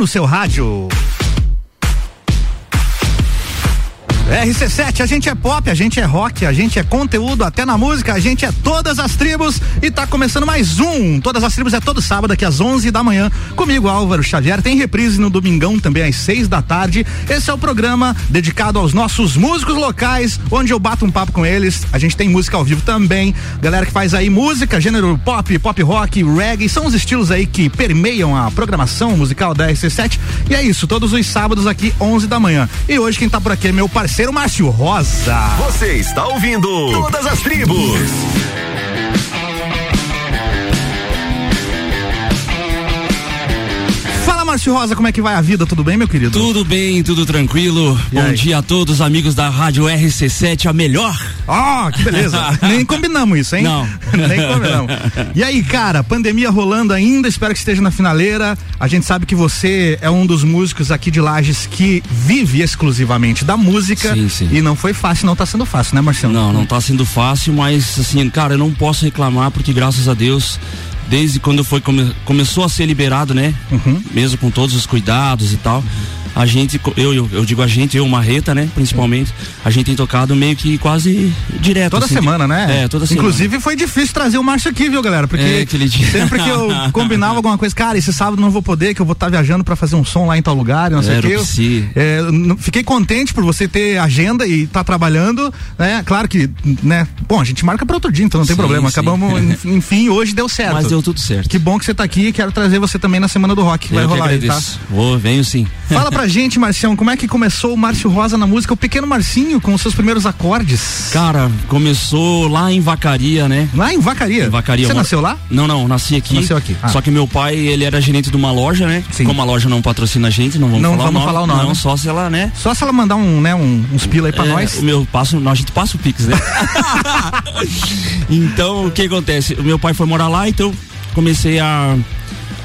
no seu rádio. RC7, a gente é pop, a gente é rock, a gente é conteúdo, até na música, a gente é todas as tribos e tá começando mais um. Todas as tribos é todo sábado aqui às 11 da manhã. Comigo, Álvaro Xavier. Tem reprise no domingão também às 6 da tarde. Esse é o programa dedicado aos nossos músicos locais, onde eu bato um papo com eles. A gente tem música ao vivo também. Galera que faz aí música, gênero pop, pop rock, reggae, são os estilos aí que permeiam a programação musical da RC7. E é isso, todos os sábados aqui, 11 da manhã. E hoje quem tá por aqui é meu parceiro parceiro Márcio Rosa. Você está ouvindo Todas as Tribos. Márcio Rosa, como é que vai a vida? Tudo bem, meu querido? Tudo bem, tudo tranquilo. E Bom aí? dia a todos, amigos da Rádio RC7, a melhor. Ah, oh, que beleza. Nem combinamos isso, hein? Não. Nem combinamos. E aí, cara, pandemia rolando ainda, espero que esteja na finaleira. A gente sabe que você é um dos músicos aqui de Lages que vive exclusivamente da música. Sim, sim. E não foi fácil, não tá sendo fácil, né, Marcelo? Não, não tá sendo fácil, mas assim, cara, eu não posso reclamar porque graças a Deus desde quando foi come, começou a ser liberado, né? Uhum. Mesmo com todos os cuidados e tal. Uhum a gente, eu, eu, eu, digo a gente, eu, Marreta, né? Principalmente, a gente tem tocado meio que quase direto. Toda assim, semana, né? É, toda semana. Inclusive foi difícil trazer o Márcio aqui, viu, galera? Porque é, aquele dia. sempre que eu combinava alguma coisa, cara, esse sábado não vou poder, que eu vou estar tá viajando para fazer um som lá em tal lugar, não sei o quê. É, fiquei contente por você ter agenda e estar tá trabalhando, né? Claro que, né? Bom, a gente marca para outro dia, então não tem sim, problema. Sim. Acabamos, enfim, hoje deu certo. Mas deu tudo certo. Que bom que você tá aqui quero trazer você também na Semana do Rock. Vai eu rolar aí, tá? Vou, venho sim. Fala pra gente, Marcião, como é que começou o Márcio Rosa na música? O pequeno Marcinho com os seus primeiros acordes? Cara, começou lá em Vacaria, né? Lá em Vacaria? Em Vacaria. Você nasceu lá? Não, não, nasci aqui. Nasceu aqui. Ah. Só que meu pai, ele era gerente de uma loja, né? Sim. Como a loja não patrocina a gente, não vamos não falar vamos o nome. falar o nome. Não, só se ela, né? Só se ela mandar um, né, um, uns pila aí pra é, nós. O meu passo, a gente passa o Pix, né? então, o que acontece? O meu pai foi morar lá, então comecei a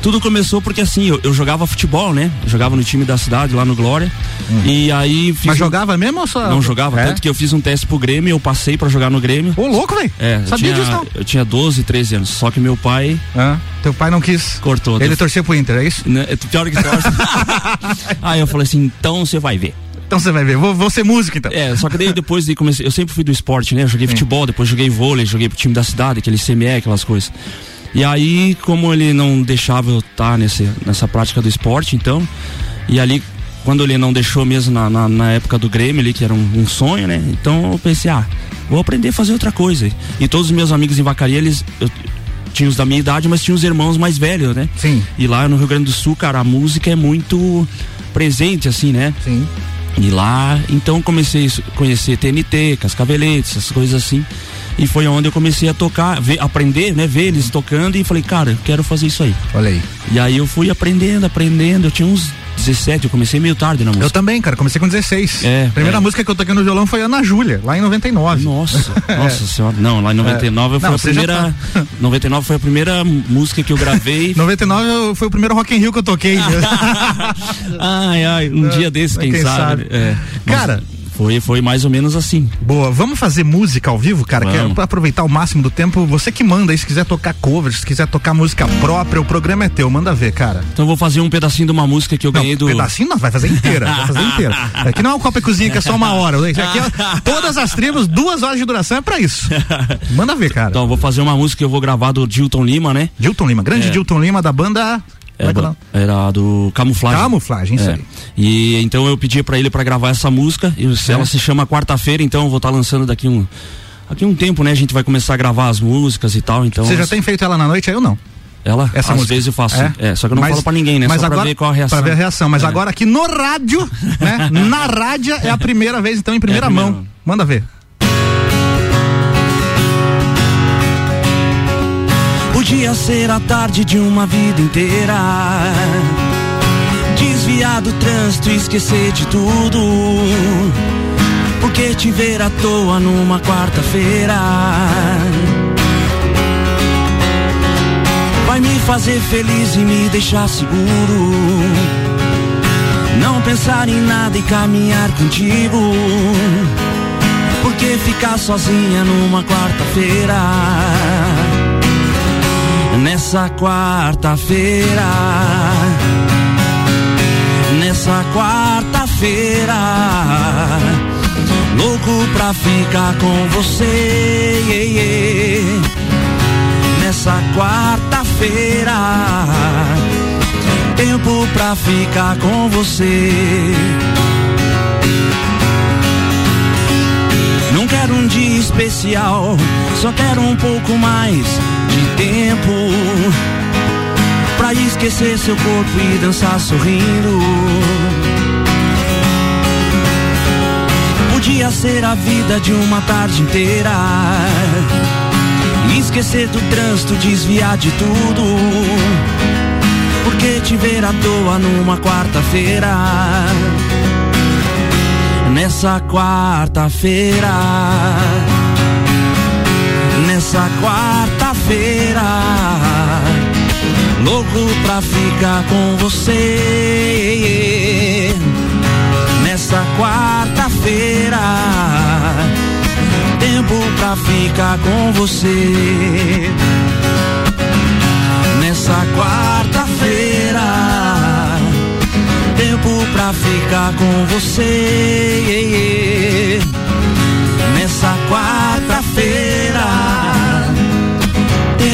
tudo começou porque assim, eu, eu jogava futebol, né? Eu jogava no time da cidade, lá no Glória. Uhum. E aí. Mas um... jogava mesmo ou só? Não jogava, é? tanto que eu fiz um teste pro Grêmio, eu passei pra jogar no Grêmio. Ô, louco, velho. É, Sabia tinha, disso não? Eu tinha 12, 13 anos. Só que meu pai. Ah, teu pai não quis. Cortou. Ele torceu pro Inter, é isso? Né, é pior que torce. aí eu falei assim, então você vai ver. Então você vai ver, vou, vou ser músico então. É, só que daí depois de comecei, eu sempre fui do esporte, né? Eu joguei Sim. futebol, depois joguei vôlei, joguei pro time da cidade, aquele CME, aquelas coisas. E aí, como ele não deixava eu estar tá nesse, nessa prática do esporte, então, e ali, quando ele não deixou mesmo na, na, na época do Grêmio ali, que era um, um, sonho, né? Então eu pensei, ah, vou aprender a fazer outra coisa. E todos os meus amigos em Vacaria, eles. Eu, tinha os da minha idade, mas tinha os irmãos mais velhos, né? Sim. E lá no Rio Grande do Sul, cara, a música é muito presente, assim, né? Sim. E lá, então comecei a conhecer TNT, Cascaveletes, essas coisas assim. E foi onde eu comecei a tocar, ver, aprender, né? Ver eles tocando e falei, cara, eu quero fazer isso aí. Olha aí. E aí eu fui aprendendo, aprendendo. Eu tinha uns 17, eu comecei meio tarde na música. Eu também, cara, comecei com 16. É. A primeira é. música que eu toquei no violão foi Ana Júlia, lá em 99. Nossa, nossa é. senhora. Não, lá em 99 é. foi Não, a primeira. Tá... 99 foi a primeira música que eu gravei. 99 foi o primeiro Rock in Rio que eu toquei. ai, ai, um dia desse, quem, quem sabe. sabe. É. Cara, foi, foi mais ou menos assim. Boa. Vamos fazer música ao vivo, cara? Vamos. Quero aproveitar o máximo do tempo. Você que manda aí, se quiser tocar covers, se quiser tocar música própria, o programa é teu. Manda ver, cara. Então eu vou fazer um pedacinho de uma música que eu não, ganhei do. Pedacinho não, vai fazer inteira. vai fazer inteira. Aqui não é um copa e cozinha que é só uma hora. Aqui é, todas as tribos, duas horas de duração é pra isso. Manda ver, cara. Então eu vou fazer uma música que eu vou gravar do Dilton Lima, né? Dilton Lima, grande é. Dilton Lima da banda era, era do Camuflagem. Camuflagem, isso é. aí. E então eu pedi para ele para gravar essa música. E é. ela se chama Quarta-feira, então eu vou estar tá lançando daqui um aqui um tempo, né? A gente vai começar a gravar as músicas e tal. Então. Você já tem feito ela na noite? Eu não. Ela? Essa Às música. vezes eu faço. É? é só que eu não mas, falo pra ninguém, né? Mas só agora, pra ver qual a reação. Pra ver a reação. Mas é. agora aqui no rádio, né? na rádio é a primeira vez, então, em primeira, é primeira mão. Manda ver. Podia ser a tarde de uma vida inteira. Desviar do trânsito e esquecer de tudo. Porque te ver à toa numa quarta-feira. Vai me fazer feliz e me deixar seguro. Não pensar em nada e caminhar contigo. Porque ficar sozinha numa quarta-feira nessa quarta-feira. nessa quarta-feira. Louco pra ficar com você. Yeah, yeah. Nessa quarta-feira. Tempo pra ficar com você. Não quero um dia especial, só quero um pouco mais de tempo pra esquecer seu corpo e dançar sorrindo. Podia ser a vida de uma tarde inteira. Esquecer do trânsito, desviar de tudo. Porque te ver à toa numa quarta-feira. Nessa quarta-feira. Nessa quarta-feira louco pra ficar com você. Nessa quarta-feira, tempo pra ficar com você. Nessa quarta-feira, tempo pra ficar com você. Nessa quarta-feira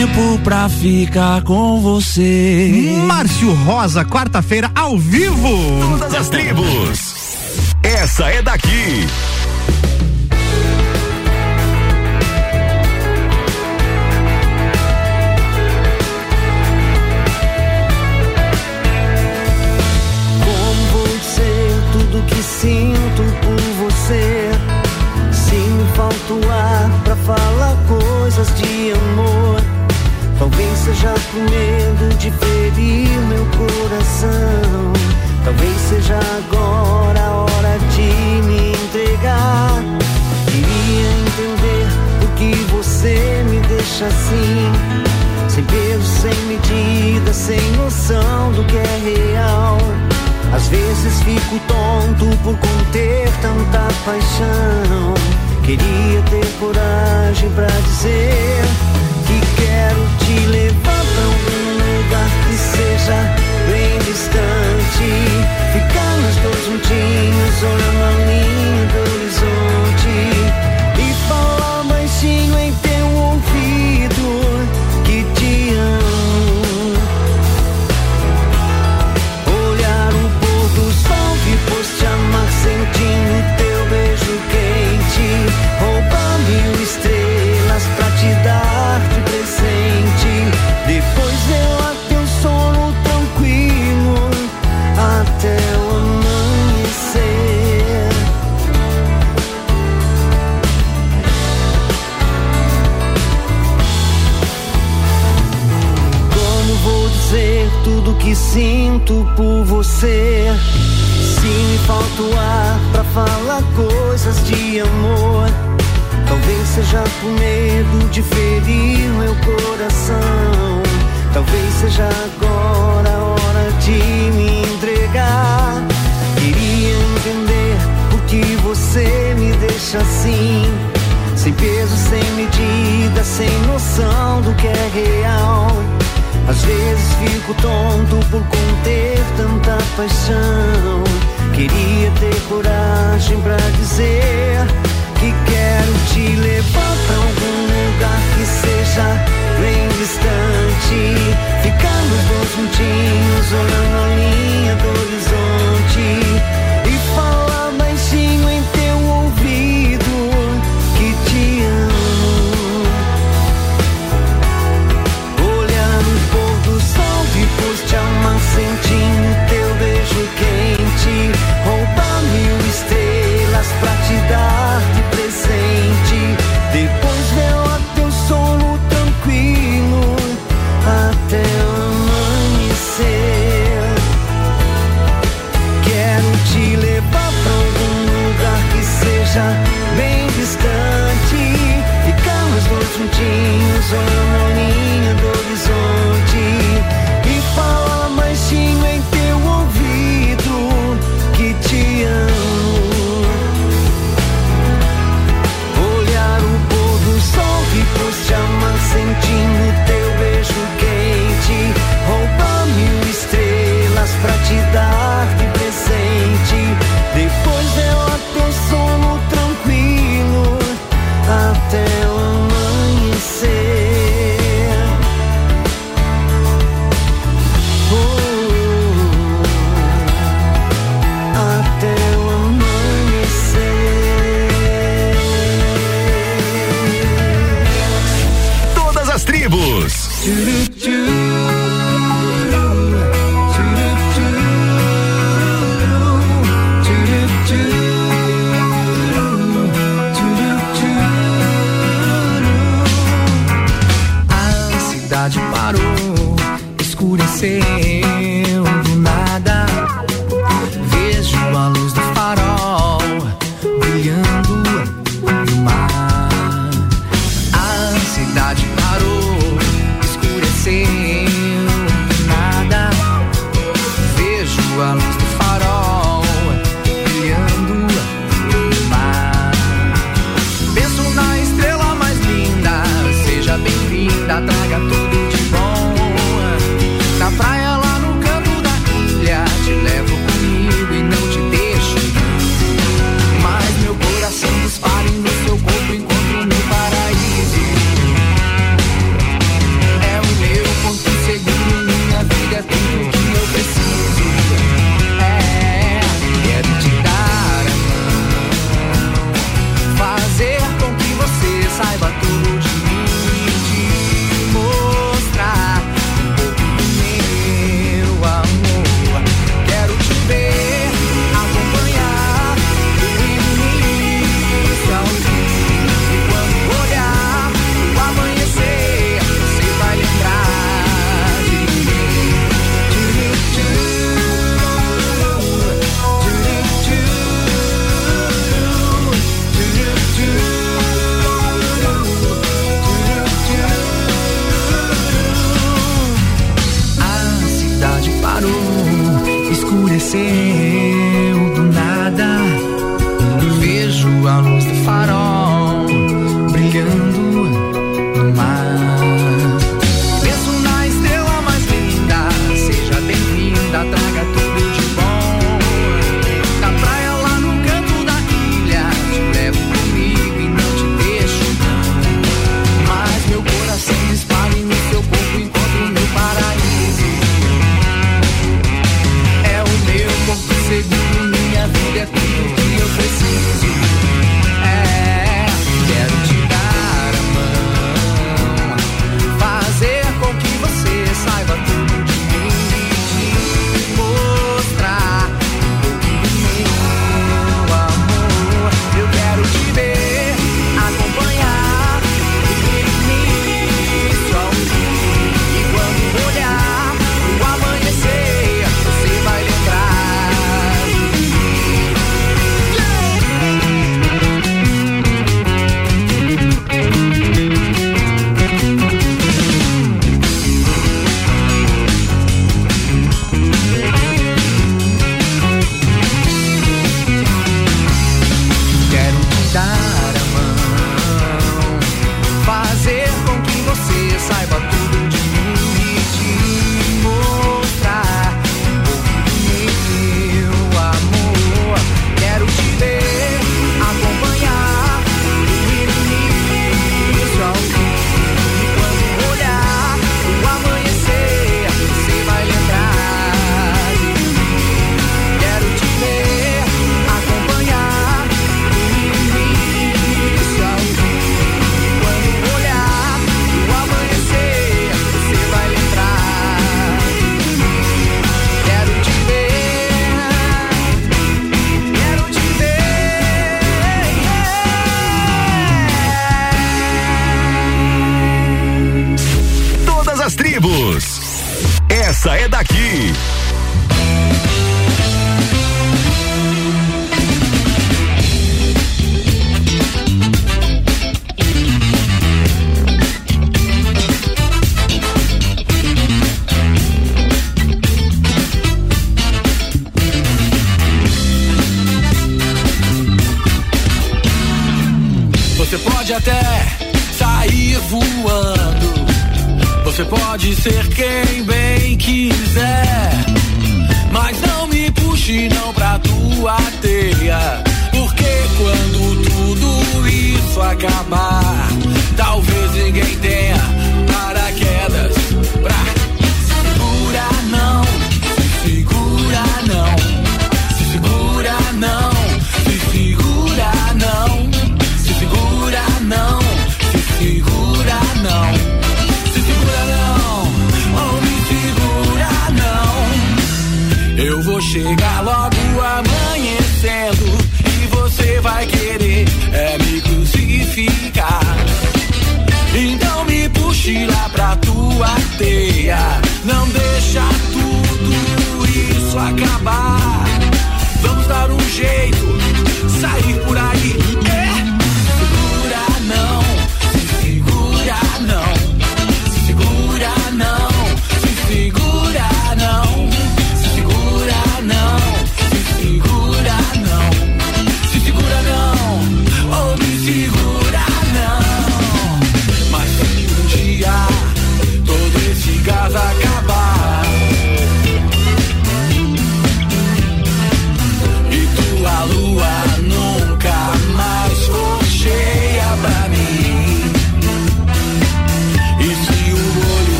tempo pra ficar com você. Márcio Rosa, quarta-feira, ao vivo. Todas as tribos. Essa é daqui. Como vou dizer tudo que sinto por você? Se me falta o ar pra falar coisas de amor. Talvez seja por medo de ferir meu coração. Talvez seja agora a hora de me entregar. Queria entender por que você me deixa assim. Sem peso, sem medida, sem noção do que é real. Às vezes fico tonto por conter tanta paixão. Queria ter coragem pra dizer quero te levar pra algum lugar que seja bem distante. Ficar nós dois juntinhos, olhando Se me falta o ar pra falar coisas de amor. Talvez seja por medo de ferir meu coração. Talvez seja agora a hora de me entregar. Queria entender por que você me deixa assim. Sem peso, sem medida, sem noção do que é real. Às vezes fico tonto por conter tanta paixão. Queria ter coragem pra dizer que quero te levar pra algum lugar que seja bem distante. Ficar nos dois juntinhos, olhando a linha do horizonte.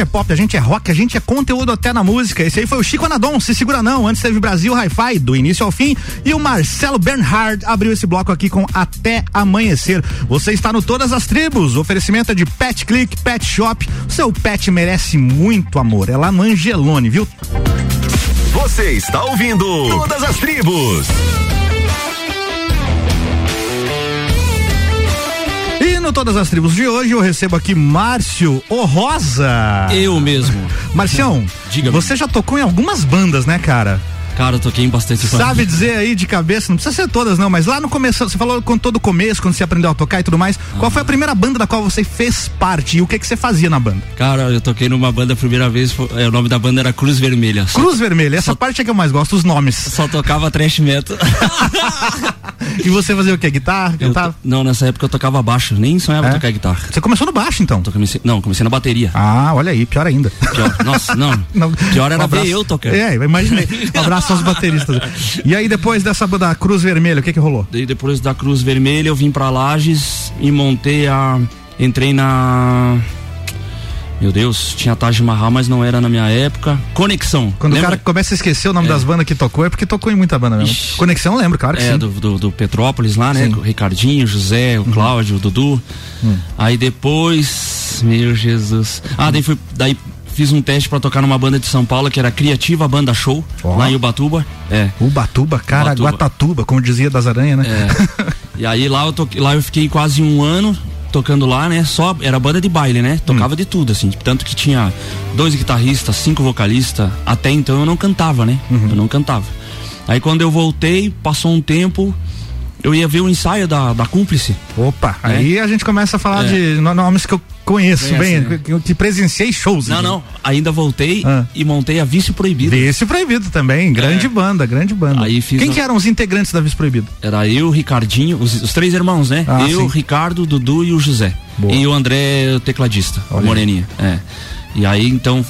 É pop, a gente é rock, a gente é conteúdo até na música. Esse aí foi o Chico Anadon, se segura não. Antes teve Brasil Hi-Fi, do início ao fim. E o Marcelo Bernhard abriu esse bloco aqui com Até Amanhecer. Você está no Todas as Tribos. Oferecimento de Pet Click, Pet Shop. Seu pet merece muito amor. É lá no Angelone, viu? Você está ouvindo Todas as Tribos. No Todas as Tribos de hoje eu recebo aqui Márcio O Rosa. Eu mesmo. Marcião, Diga-me. você já tocou em algumas bandas, né, cara? Cara, eu toquei em bastante Sabe dizer aí de cabeça, não precisa ser todas não, mas lá no começo, você falou com todo o começo, quando você aprendeu a tocar e tudo mais, qual foi a primeira banda da qual você fez parte e o que que você fazia na banda? Cara, eu toquei numa banda a primeira vez, foi- é, o nome da banda era Cruz Vermelha. Só, Cruz Vermelha, essa parte é que eu mais gosto, os nomes. só tocava trash metal. E você fazia o quê? Guitarra? Cantava? não, nessa época eu tocava baixo, nem sonhava É? tocar guitarra. Você começou no baixo então? Eu comecei- não, comecei na bateria. Ah, olha aí, pior ainda. Pior, nossa, não. Não, Pior era um ver eu tocando. É, imaginei. Um abraço aos bateristas. E aí, depois dessa banda Cruz Vermelha, o que que rolou? Daí depois da Cruz Vermelha eu vim pra Lages e montei a. Entrei na. Meu Deus, tinha Taj Mahal, mas não era na minha época. Conexão. Quando lembra? o cara começa a esquecer o nome das bandas que tocou, é porque tocou em muita banda mesmo. Ixi. Conexão, lembro, claro que É, sim. do, do, do Petrópolis lá, né? Sim. Uhum. O Ricardinho, José, o Cláudio, o Dudu. Hum. Aí depois. Meu Jesus. Ah, daí fui. Daí fiz um teste pra tocar numa banda de São Paulo que era Criativa Banda Show, Ó. lá em Ubatuba. É. Ubatuba, cara, Ubatuba. Guatatuba, como dizia das aranhas, né? É. e aí lá eu, toquei, lá eu fiquei quase um ano tocando lá, né? Só era banda de baile, né? Tocava de tudo, assim. Tanto que tinha dois guitarristas, cinco vocalistas. Até então eu não cantava, né? Eu não cantava. Aí quando eu voltei, passou um tempo, eu ia ver o ensaio da, da cúmplice. Opa, aí a gente começa a falar É. de no- nomes que eu conheço Conhece, bem, né? que, que presenciei shows. Não, não. Ainda voltei Ah. e montei a Vice Proibida. Vice Proibido também, grande banda, grande banda. É. Aí fiz Quem a- que eram os integrantes da Vice Proibido? Era eu, Ricardinho, os, os três irmãos, né? Ah, eu, sim. Ricardo, Dudu e o José. Boa. E o André, o tecladista, Olha o Moreninha. É. E aí, então.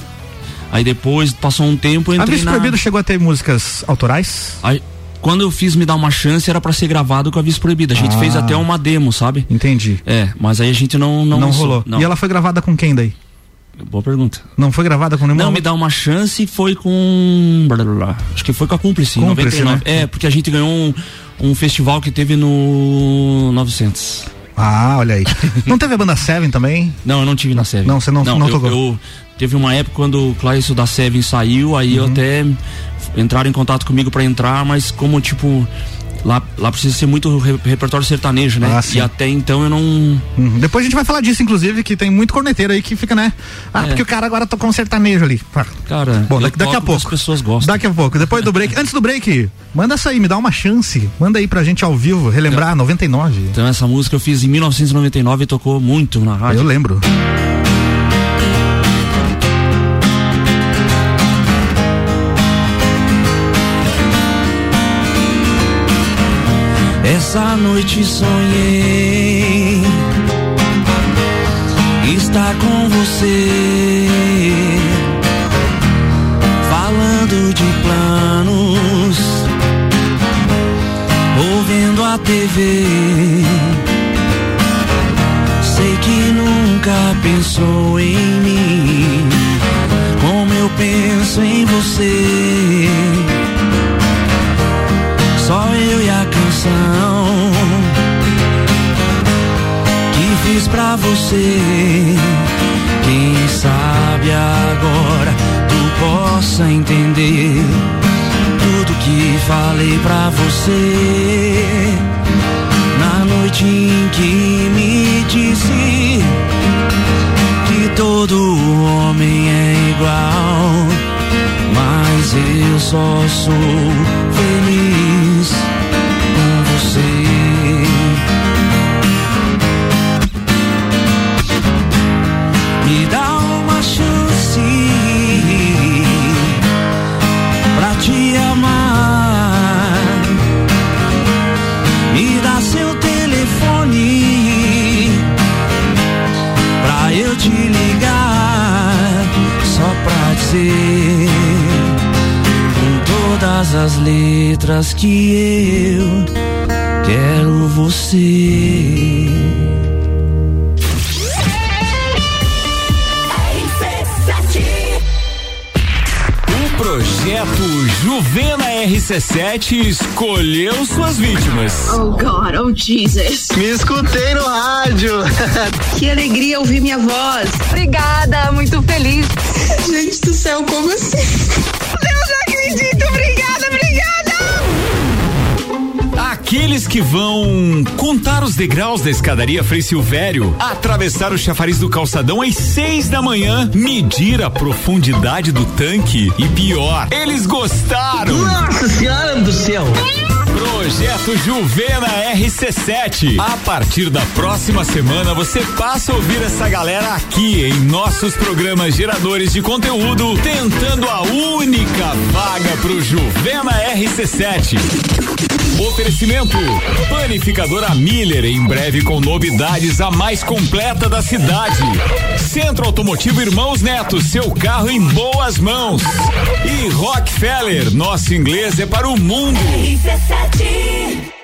Aí depois, passou um tempo, eu A entrei Vice na... Proibido chegou a ter músicas autorais? Aí, quando eu fiz Me Dar Uma Chance, era pra ser gravado com a Vice Proibida. A gente Ah. fez até uma demo, sabe? Entendi. É, mas aí a gente não não, Não, rolou. Não. E ela foi gravada com quem daí? Boa pergunta. Não foi gravada com nenhuma Não, Me Dá Uma Chance foi com... Acho que foi com a Cúmplice, Cúmplice, 99. né? É, porque a gente ganhou um, um festival que teve no 900. Ah, olha aí. não teve a banda Seven também? Não, eu não tive na Seven. Não, você não- não eu, tocou. eu- teve uma época quando o Cláudio da Seven saiu, aí Uhum. eu até entraram em contato comigo pra entrar, mas como tipo lá, lá precisa ser muito re- repertório sertanejo, né? Ah, e até então eu não Uhum. Depois a gente vai falar disso, inclusive, que tem muito corneteiro aí que fica, né? Ah, É. porque o cara agora tocou um sertanejo ali. Cara, Bom, daqui, daqui a pouco. As pessoas gostam. Daqui a pouco. Depois do break. Antes do break, manda essa aí, me dá uma chance. Manda aí pra gente ao vivo, relembrar 99. Então essa música eu fiz em 1999 e tocou muito na rádio. Eu lembro. Noite sonhei estar com você, falando de planos, ouvindo a TV. Sei que nunca pensou em mim, como eu penso em você. Você. Quem sabe agora tu possa entender tudo que falei pra você. Na noite em que me disse que todo homem é igual. Mas eu só sou feliz você com todas as letras que eu quero você. O Projeto Juvena RC7 escolheu suas vítimas. Oh God, oh Jesus. Me escutei no rádio. que alegria ouvir minha voz. Obrigada, muito feliz. Gente do céu, como assim? Eu não acredito, obrigada, obrigada. Aqueles que vão contar os degraus da escadaria Frei Silvério, atravessar o chafariz do calçadão às seis da manhã, medir a profundidade do tanque e pior, eles gostaram. Nossa Senhora do céu! Projeto Juvena RC7. A partir da próxima semana você passa a ouvir essa galera aqui em nossos programas geradores de conteúdo, tentando a única vaga pro Juvena RC7. Oferecimento: Panificadora Miller, em breve com novidades a mais completa da cidade. Centro Automotivo Irmãos Neto, seu carro em boas mãos. E Rockefeller, nosso inglês é para o mundo.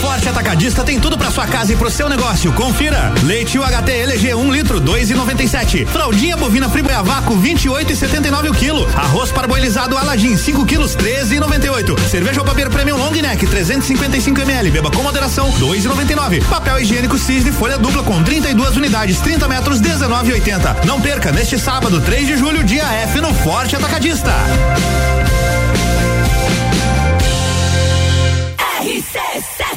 Forte Atacadista tem tudo para sua casa e pro seu negócio. Confira. Leite UHT LG 1 um litro 2,97. Fraldinha bovina friboia vácuo 28,79 o quilo. Arroz parboilizado Aladim 5 quilos 13,98. Cerveja Papier Premium Long Neck 355 ml. Beba com moderação 2,99. Papel higiênico Cisne folha dupla com 32 unidades 30 metros 19,80. Não perca neste sábado 3 de julho dia F no Forte Atacadista.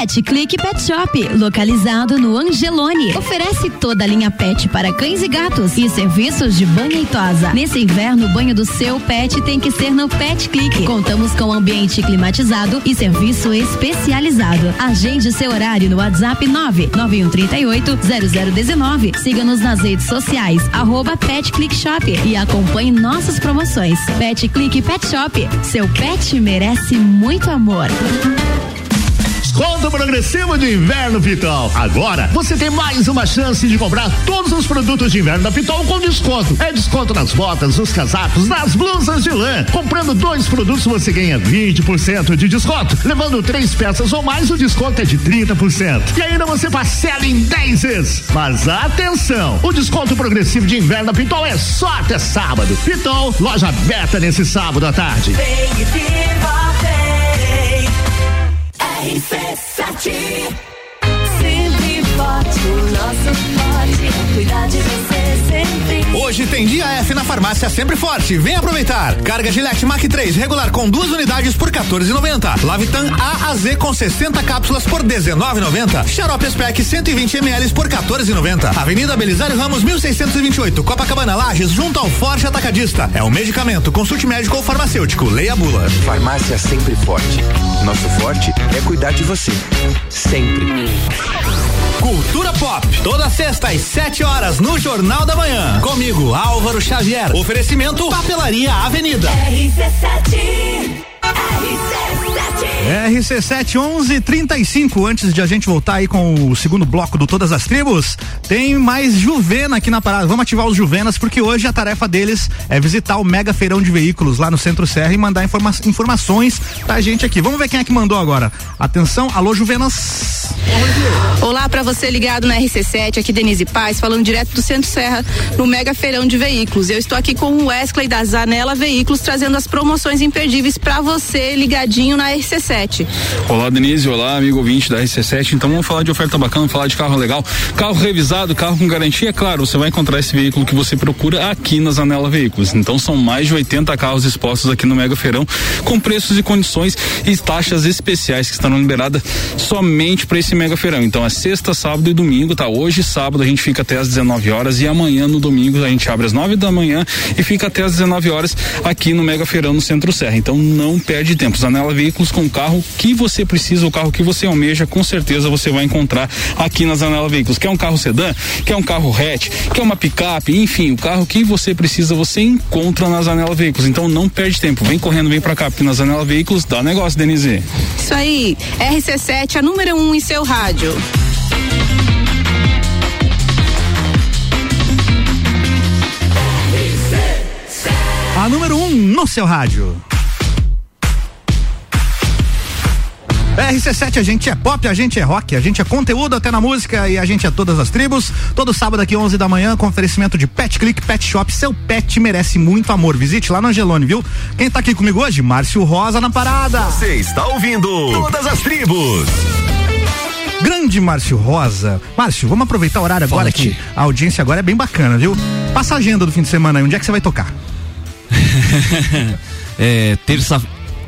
Pet Click Pet Shop, localizado no Angelone. Oferece toda a linha pet para cães e gatos e serviços de banho e tosa. Nesse inverno, o banho do seu pet tem que ser no Pet Click. Contamos com ambiente climatizado e serviço especializado. Agende seu horário no WhatsApp 99138 0019. Siga-nos nas redes sociais, arroba Pet Click Shop e acompanhe nossas promoções. Pet Click Pet Shop, seu pet merece muito amor. Desconto progressivo de inverno Pitol. Agora você tem mais uma chance de comprar todos os produtos de inverno da Pitol com desconto. É desconto nas botas, nos casacos, nas blusas de lã. Comprando dois produtos você ganha 20% de desconto. Levando três peças ou mais, o desconto é de 30%. E ainda você parcela em 10 vezes. Mas atenção, o desconto progressivo de inverno da Pitol é só até sábado. Pitol, loja aberta nesse sábado à tarde. Vem e viva, vem. RC7 Sempre forte, o nosso forte é cuidar de você sempre. Hoje tem dia F na farmácia Sempre Forte. Vem aproveitar. Carga Gillette Mac 3 regular com duas unidades por 14,90. Lavitan A a Z com 60 cápsulas por 19,90. Xarope Spec 120 ml por 14,90. Avenida Belisário Ramos 1628, Copacabana Lages, junto ao Forte Atacadista. É um medicamento. Consulte médico ou farmacêutico. Leia a bula. Farmácia Sempre Forte. Nosso forte é cuidar de você. Sempre. Cultura Pop, toda sexta às 7 horas no Jornal da Manhã. Comigo, Álvaro Xavier. Oferecimento Papelaria Avenida. RC7 RC71135. Antes de a gente voltar aí com o segundo bloco do Todas as Tribos, tem mais Juvena aqui na parada. Vamos ativar os Juvenas, porque hoje a tarefa deles é visitar o Mega Feirão de Veículos lá no Centro Serra e mandar informa informações pra gente aqui. Vamos ver quem é que mandou agora. Atenção, alô Juvenas. Olá para você ligado na RC7, aqui Denise Paz, falando direto do Centro Serra, no Mega Feirão de Veículos. Eu estou aqui com o Wesley da Zanela Veículos, trazendo as promoções imperdíveis para você ligadinho na RC7. Olá, Denise. Olá, amigo ouvinte da RC7. Então vamos falar de oferta bacana, falar de carro legal. Carro revisado, carro com garantia, é claro, você vai encontrar esse veículo que você procura aqui na Zanela Veículos. Então são mais de 80 carros expostos aqui no Mega Feirão, com preços e condições e taxas especiais que estarão liberadas somente para esse Mega Feirão. Então é sexta, sábado e domingo, tá? Hoje, sábado, a gente fica até às 19 horas e amanhã, no domingo, a gente abre às 9 da manhã e fica até às 19 horas aqui no Mega Feirão no Centro Serra. Então não perde tempo. Zanela Veículos com carro que você precisa, o carro que você almeja, com certeza você vai encontrar aqui na Zanela Veículos. Quer um carro sedã? Quer um carro hatch? Quer uma picape? Enfim, o carro que você precisa, você encontra na Zanela Veículos. Então não perde tempo. Vem correndo, vem pra cá, porque na Zanela Veículos dá negócio, Denise. Isso aí, RC7, a número 1 um em seu rádio. A número 1 um no seu rádio. RC7, a gente é pop, a gente é rock, a gente é conteúdo até na música e a gente é todas as tribos. Todo sábado aqui 11 da manhã com oferecimento de Pet Click Pet Shop. Seu pet merece muito amor. Visite lá no Angelone, viu? Quem tá aqui comigo hoje? Márcio Rosa na parada. Você está ouvindo Todas as Tribos. Grande Márcio Rosa. Márcio, vamos aproveitar o horário Fala agora aqui. que a audiência agora é bem bacana, viu? Passa a agenda do fim de semana aí, onde é que você vai tocar? é, terça.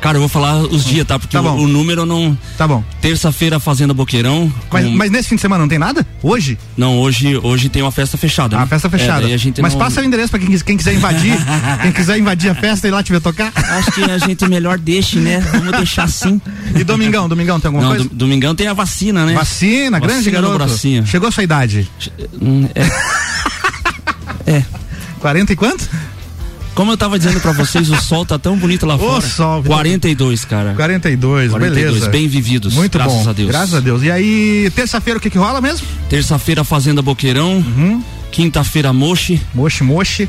Cara, eu vou falar os dias, tá? Porque Tá bom. o, o número não. Tá bom. Terça-feira, Fazenda Boqueirão. Mas, com- mas nesse fim de semana não tem nada? Hoje? Não, hoje, hoje tem uma festa fechada. Ah, né? festa fechada. É, daí a gente mas não- passa o endereço pra quem, quem quiser invadir. quem quiser invadir a festa e lá te ver tocar. Acho que a gente melhor deixe, né? Vamos deixar assim. E Domingão, Domingão tem alguma Não, coisa? do- domingão tem a vacina, né? Vacina, grande Vacina do garoto. bracinho. Chegou a sua idade? Hum, é. é. 40 e quanto? Como eu tava dizendo pra vocês, o sol tá tão bonito lá Ô, fora. sol, 42, cara. 42, 42, beleza. bem vividos. Muito graças bom. a Deus. Graças a Deus. E aí, terça-feira o que que rola mesmo? Terça-feira, Fazenda Boqueirão. Quinta-feira, Moche. Moche, Moche.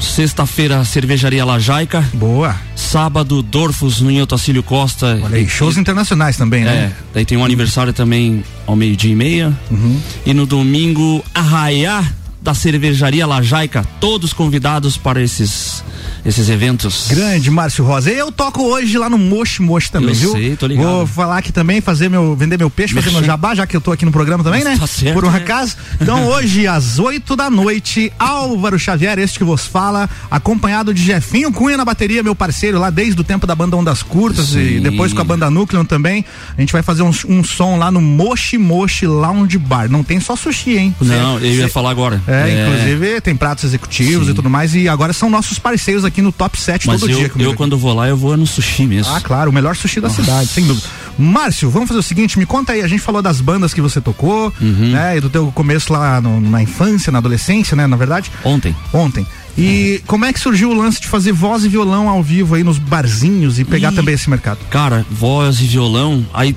Sexta-feira, Cervejaria Lajaica. Boa. Sábado, Dorfos, no Otacílio Costa. Olha aí, shows internacionais também, É, né? daí tem um aniversário também ao meio-dia e meia. Uhum. E no domingo, Arraiá da Cervejaria Lajaica. Todos convidados para esses, esses eventos. Grande Márcio Rosa. Eu toco hoje lá no Moche Moche também, Eu viu? sei, tô ligado. Vou falar aqui também, fazer meu, vender meu peixe, fazer meu jabá, já que eu tô aqui no programa também, Mas né? tá certo, Por um né? acaso. Então hoje, às 8 da noite, Álvaro Xavier, este que vos fala, acompanhado de Jefinho Cunha na bateria, meu parceiro lá desde o tempo da banda Ondas Curtas e Sim. depois com a banda Núcleo também. A gente vai fazer um, um som lá no Moche Moche Lounge Bar. Não tem só sushi, hein? Não, eu ia você- falar agora. É, inclusive tem pratos executivos Sim. e tudo mais. E agora são nossos parceiros aqui no Top 7 Mas todo eu, dia. comigo eu quando vou lá, eu vou no sushi mesmo. ah, claro, o melhor sushi da cidade, sem dúvida. Márcio, vamos fazer o seguinte, me conta aí, a gente falou das bandas que você tocou, Uhum. né, e do teu começo lá no- na infância, na adolescência, né, na verdade? Ontem. Ontem. E como é que surgiu o lance de fazer voz e violão ao vivo aí nos barzinhos e pegar Ih. também esse mercado? Cara, voz e violão, aí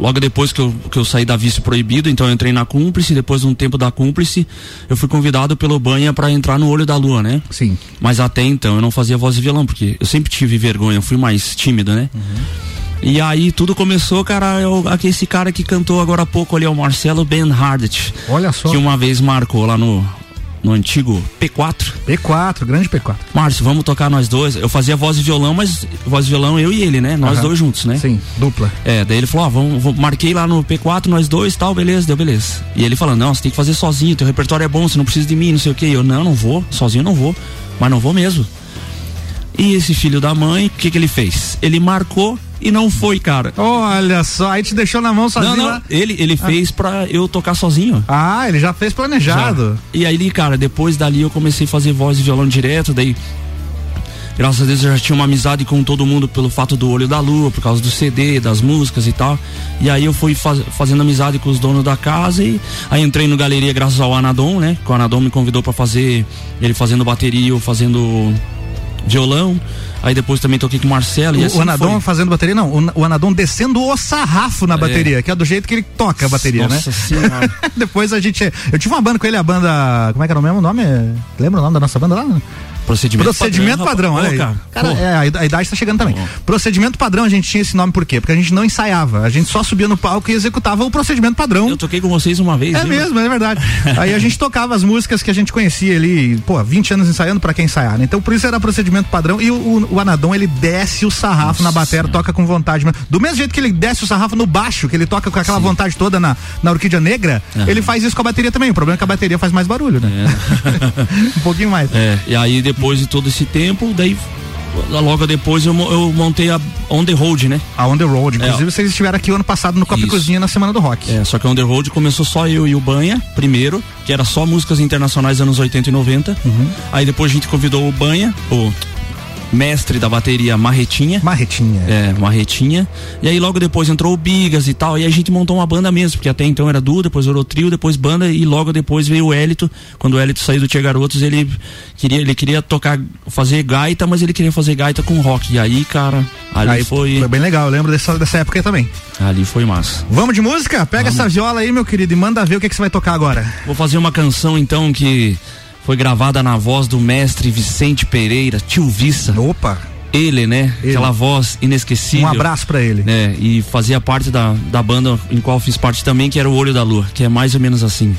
logo depois que eu, que eu saí da Vício Proibido, então eu entrei na Cúmplice, depois de um tempo da Cúmplice, eu fui convidado pelo Banha pra entrar no Olho da Lua, né? Sim. Mas até então eu não fazia voz e violão, porque eu sempre tive vergonha, eu fui mais tímido, né? E aí tudo começou, cara, eu, esse cara que cantou agora há pouco ali, é o Marcelo Ben Hardet. Olha só. Que uma vez marcou lá no, no antigo P4. P4, grande P4. Márcio, vamos tocar nós dois. Eu fazia voz e violão, mas voz e violão eu e ele, né? Nós Aham. dois juntos, né? Sim, dupla. É, daí ele falou, ó, vamos, vamos- marquei lá no P4, nós dois, tal, beleza, deu beleza. E ele falando, não, você tem que fazer sozinho, teu repertório é bom, você não precisa de mim, não sei o que. Eu, não, não vou, sozinho não vou, mas não vou mesmo. E esse filho da mãe, o que que ele fez? Ele marcou e não foi, cara. Olha só, aí te deixou na mão sozinho Não, não, lá. ele, ele Ah. fez pra eu tocar sozinho. Ah, ele já fez planejado. Já. E aí, cara, depois dali eu comecei a fazer voz e violão direto, daí graças a Deus eu já tinha uma amizade com todo mundo pelo fato do Olho da Lua, por causa do CD, das músicas e tal. E aí eu fui faz- fazendo amizade com os donos da casa e aí entrei no Galeria graças ao Anadon, né? Que o Anadon me convidou pra fazer, ele fazendo bateria, eu fazendo violão. Aí depois também toquei com o Marcelo. O, assim o Anadon foi. fazendo bateria, não. O, o Anadon descendo o sarrafo na bateria, que é do jeito que ele toca a bateria, Nossa né? Senhora. Depois a gente. Eu tive uma banda com ele, a banda. Como é que era o mesmo nome? Lembra o nome da nossa banda lá? Procedimento, Procedimento padrão, olha aí. Pô, cara. Pô. é, a id- a idade tá chegando também. Procedimento padrão, a gente tinha esse nome por quê? Porque a gente não ensaiava. A gente só subia no palco e executava o procedimento padrão. Eu toquei com vocês uma vez. É lembra? mesmo, é verdade. Aí a gente tocava as músicas que a gente conhecia ali, pô, 20 anos ensaiando pra quem ensaiar, né? Então por isso era procedimento padrão. E o, o, o Anadon, ele desce o sarrafo na bateria, toca com vontade. Do mesmo jeito que ele desce o sarrafo no baixo, que ele toca com aquela vontade toda na, na orquídea negra, ele faz isso com a bateria também. O problema é que a bateria faz mais barulho, né? um pouquinho mais. É, e aí depois de todo esse tempo, daí logo depois eu, eu montei a On The Road, né? A On The Road. Inclusive, É. vocês estiveram aqui o ano passado no Copa e. Cozinha na Semana do Rock. É, só que a On The Road começou só eu e o Banha, primeiro, que era só músicas internacionais anos 80 e 90. Uhum. Aí depois a gente convidou o Banha, o mestre da bateria Marretinha. Marretinha. É, Marretinha. E aí logo depois entrou o Bigas e tal, e a gente montou uma banda mesmo, porque até então era duo, depois virou trio, depois banda, e logo depois veio o Hélito. Quando o Hélito saiu do Tia Garotos, ele queria, ele queria tocar, fazer gaita, mas ele queria fazer gaita com rock. E aí, cara, ali Aí foi. Foi bem legal, eu lembro dessa, dessa época aí também. Ali foi massa. Vamos de música? Pega essa viola aí, meu querido, e manda ver o que, que você vai tocar agora. Vou fazer uma canção então que foi gravada na voz do mestre Vicente Pereira, tio Vissa. Opa! Ele, né? Ele. Aquela voz inesquecível. Um abraço pra ele. né? E fazia parte da, da banda em qual fiz parte também, que era o Olho da Lua, que é mais ou menos assim.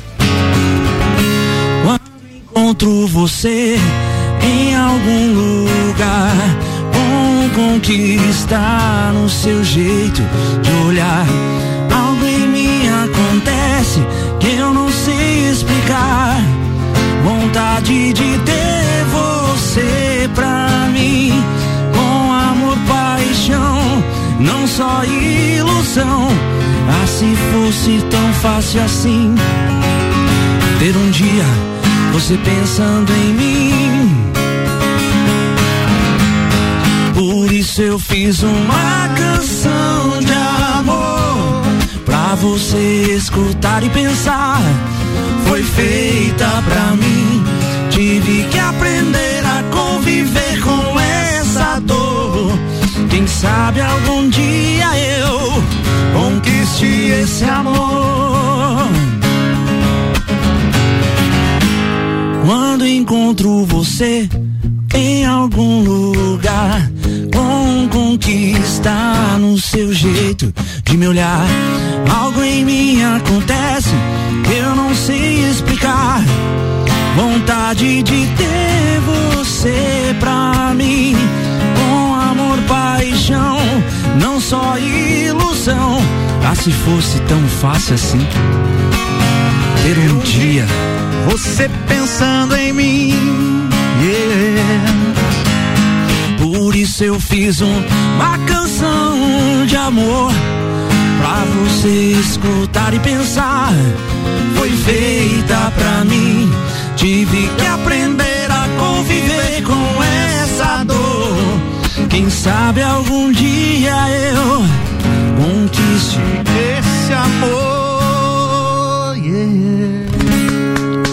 Quando encontro você em algum lugar, bom conquistar no seu jeito de olhar. Algo em mim acontece que eu não sei explicar. Vontade de ter você pra mim, com amor, paixão, não só ilusão. Ah, se fosse tão fácil assim ter um dia você pensando em mim. Por isso eu fiz uma canção de amor pra você escutar e pensar. Foi feita pra mim. Tive que aprender a conviver com essa dor. Quem sabe algum dia eu conquiste esse amor. Quando encontro você em algum lugar, com conquista no seu jeito de me olhar, algo em mim acontece que eu não sei explicar. Vontade de ter você pra mim, com amor, paixão, não só ilusão. Ah, se fosse tão fácil assim, ter um dia Você pensando em mim. Yeah. Por isso eu fiz um- uma canção de amor pra você escutar e pensar. Foi feita pra mim. Tive que aprender a conviver com essa dor. Quem sabe algum dia eu conquiste esse amor. Yeah.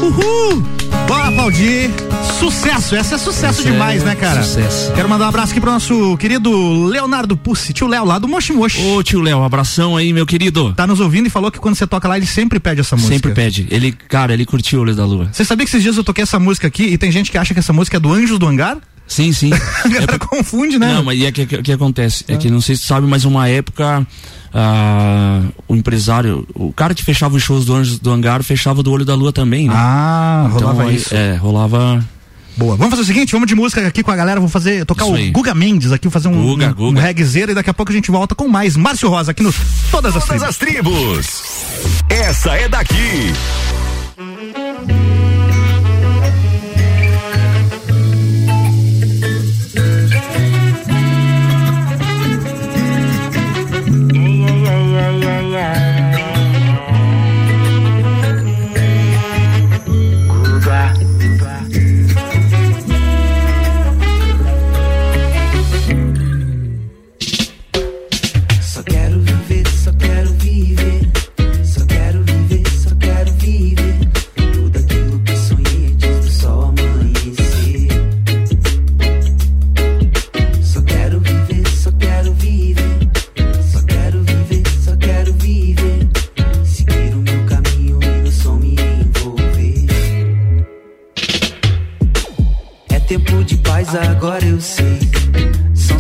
Uhul! Bora aplaudir. Sucesso, essa é sucesso é demais, né, cara? sucesso. Quero mandar um abraço aqui pro nosso querido Leonardo Pussi, tio Léo, lá do Moshi Moshi. Ô tio Léo, abração aí, meu querido. Tá nos ouvindo e falou que quando você toca lá, ele sempre pede essa música. Sempre pede. Ele, cara, ele curtiu o Olho da Lua. Você sabia que esses dias eu toquei essa música aqui e tem gente que acha que essa música é do Anjos do Hangar? Sim, sim. A galera confunde, né? Não, mas e é que, que, que acontece? É que não sei se sabe, mas uma época ah, o empresário, o cara que fechava os shows do Anjos do Hangar fechava do Olho da Lua também, né? Ah, rolava aí, isso. É, rolava. Boa. Vamos fazer o seguinte, vamos de música aqui com a galera, vou fazer, tocar Isso o aí. Guga Mendes aqui, fazer um, Guga, um, Guga. um reggaezeiro e daqui a pouco a gente volta com mais Márcio Rosa aqui no Todas as Todas Tribos. as tribos. Essa é daqui.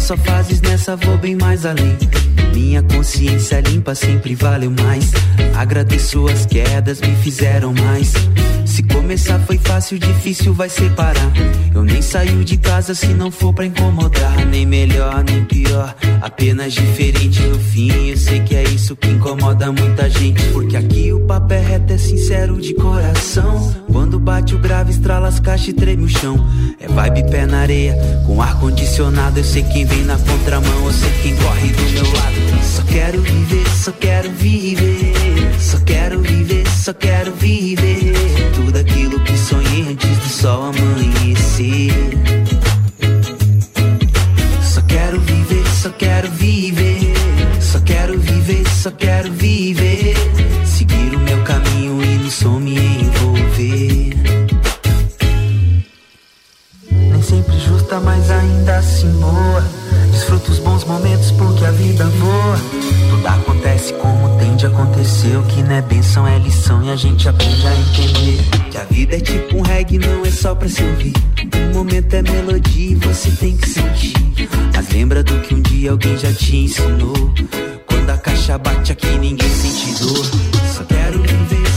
Só fases nessa, vou bem mais além. Minha consciência limpa sempre valeu mais. Agradeço as quedas, me fizeram mais. Se começar foi fácil, difícil vai separar. Eu nem saio de casa se não for pra incomodar. Nem melhor, nem pior, apenas diferente no fim. Eu sei que é isso que incomoda muita gente. Porque aqui o papo é reto, é sincero de coração. Quando bate o grave, estrala as caixas e treme o chão. É vibe pé na areia, com ar condicionado. Eu sei quem vem na contramão, eu sei quem corre do meu lado. Só quero viver, só quero viver. Só quero viver, só quero viver. Aquilo que sonhei antes do sol amanhecer. Só quero viver, só quero viver. Só quero viver, só quero viver. Seguir o meu caminho e no som me envolver. Nem sempre justa, mas ainda assim boa. Desfruta os bons momentos porque a vida voa. Tudo acontece como tem de acontecer. O que não é benção é lição e a gente aprende a entender. Que a vida é tipo um reggae, não é só pra se ouvir. Um momento é melodia e você tem que sentir. Mas lembra do que um dia alguém já te ensinou. Quando a caixa bate aqui, ninguém sente dor. Só quero viver,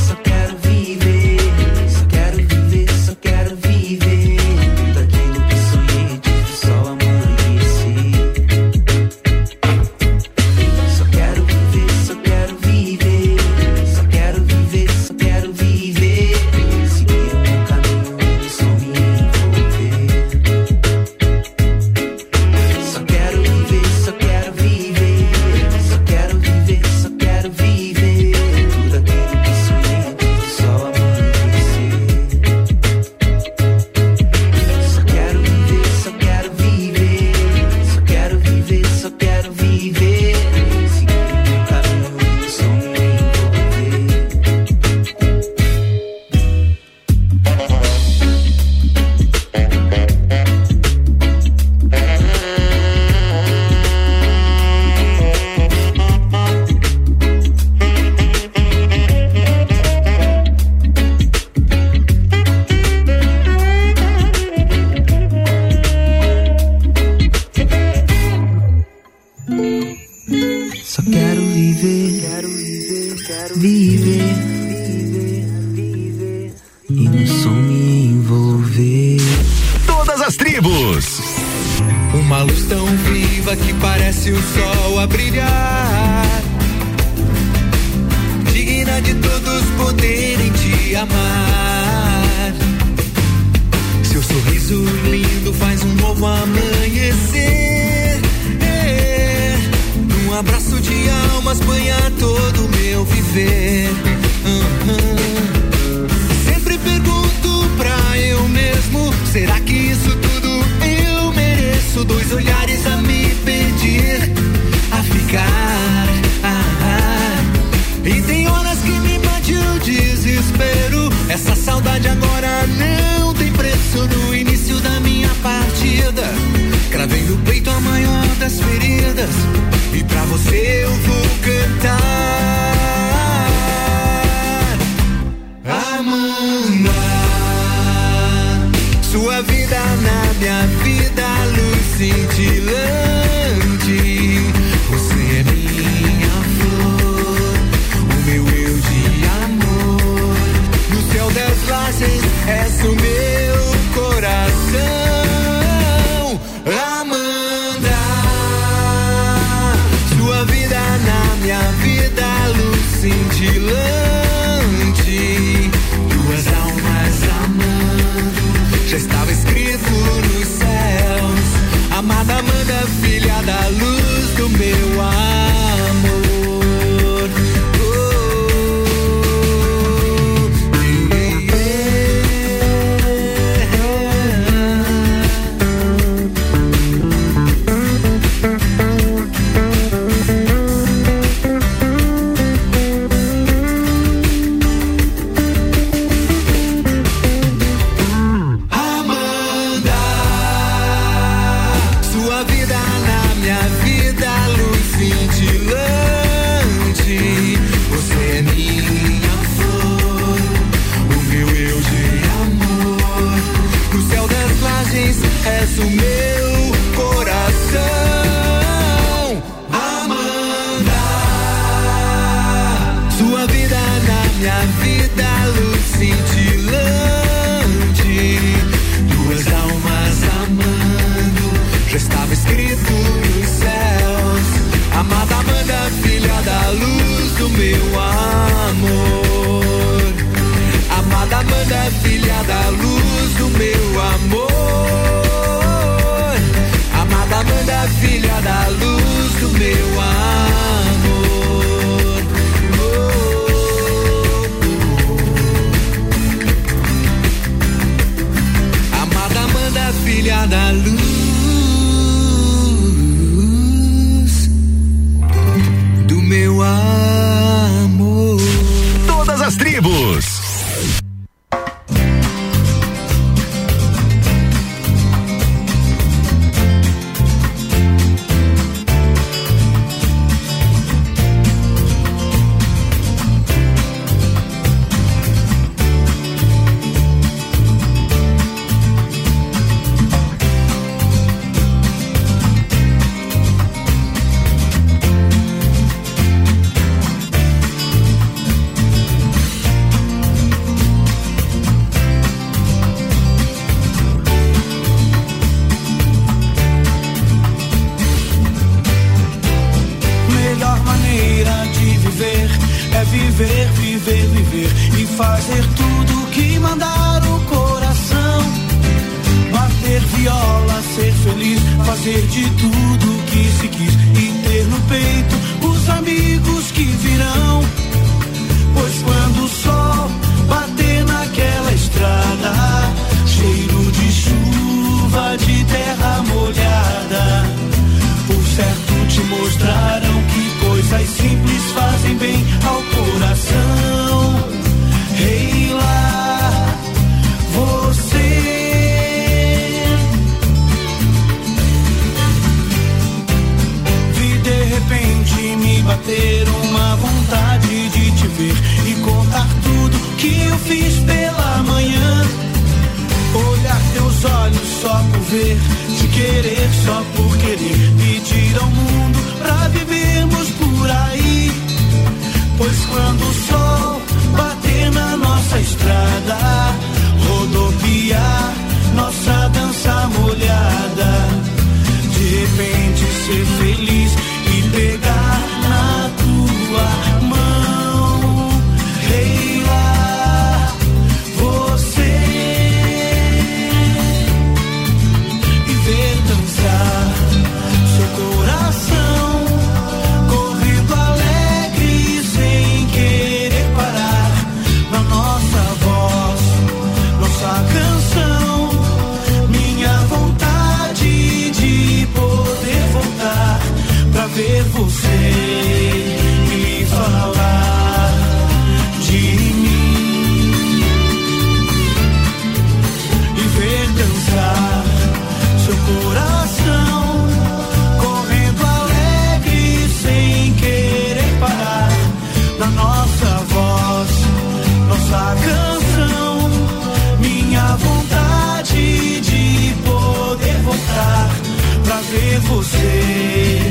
você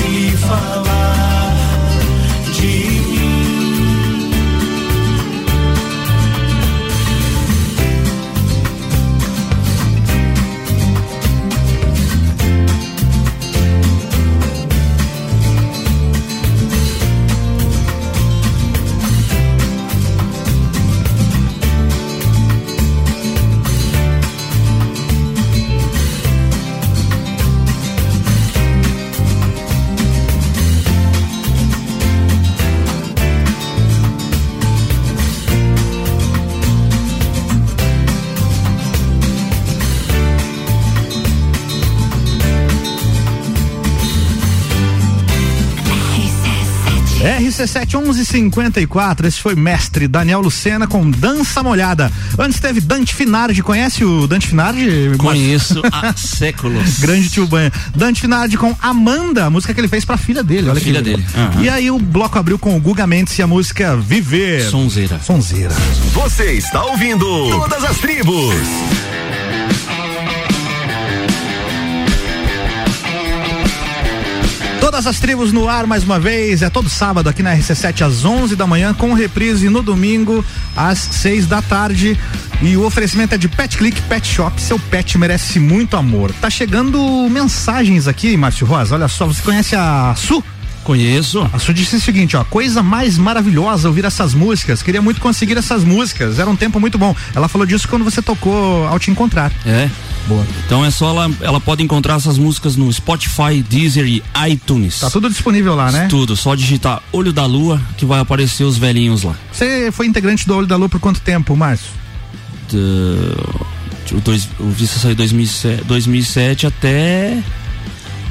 me falar. RC7 1154. Esse foi mestre Daniel Lucena com Dança Molhada. Antes teve Dante Finardi. Conhece o Dante Finardi? Conheço há séculos. Grande tio Banha. Dante Finardi com Amanda, a música que ele fez pra filha dele. Olha filha dele. Uhum. E aí o bloco abriu com o Guga Mendes e a música Viver. Sonzeira. Sonzeira. Você está ouvindo Todas as Tribos. Todas as tribos no ar mais uma vez. É todo sábado aqui na RC7 às 11 da manhã, com reprise no domingo às 6 da tarde. E o oferecimento é de Pet Click Pet Shop. Seu pet merece muito amor. Tá chegando mensagens aqui, Márcio Rosa. Olha só, você conhece a Su? Conheço. A Su disse o seguinte, ó, coisa mais maravilhosa ouvir essas músicas. Queria muito conseguir essas músicas. Era um tempo muito bom. Ela falou disso quando você tocou ao te encontrar. É. Boa. Então é só ela, ela pode encontrar essas músicas no Spotify, Deezer e iTunes. Tá tudo disponível lá, né? Tudo, só digitar Olho da Lua que vai aparecer os velhinhos lá. Você foi integrante do Olho da Lua por quanto tempo, Márcio? Do, o, dois, o Vista saiu em 2007, 2007 até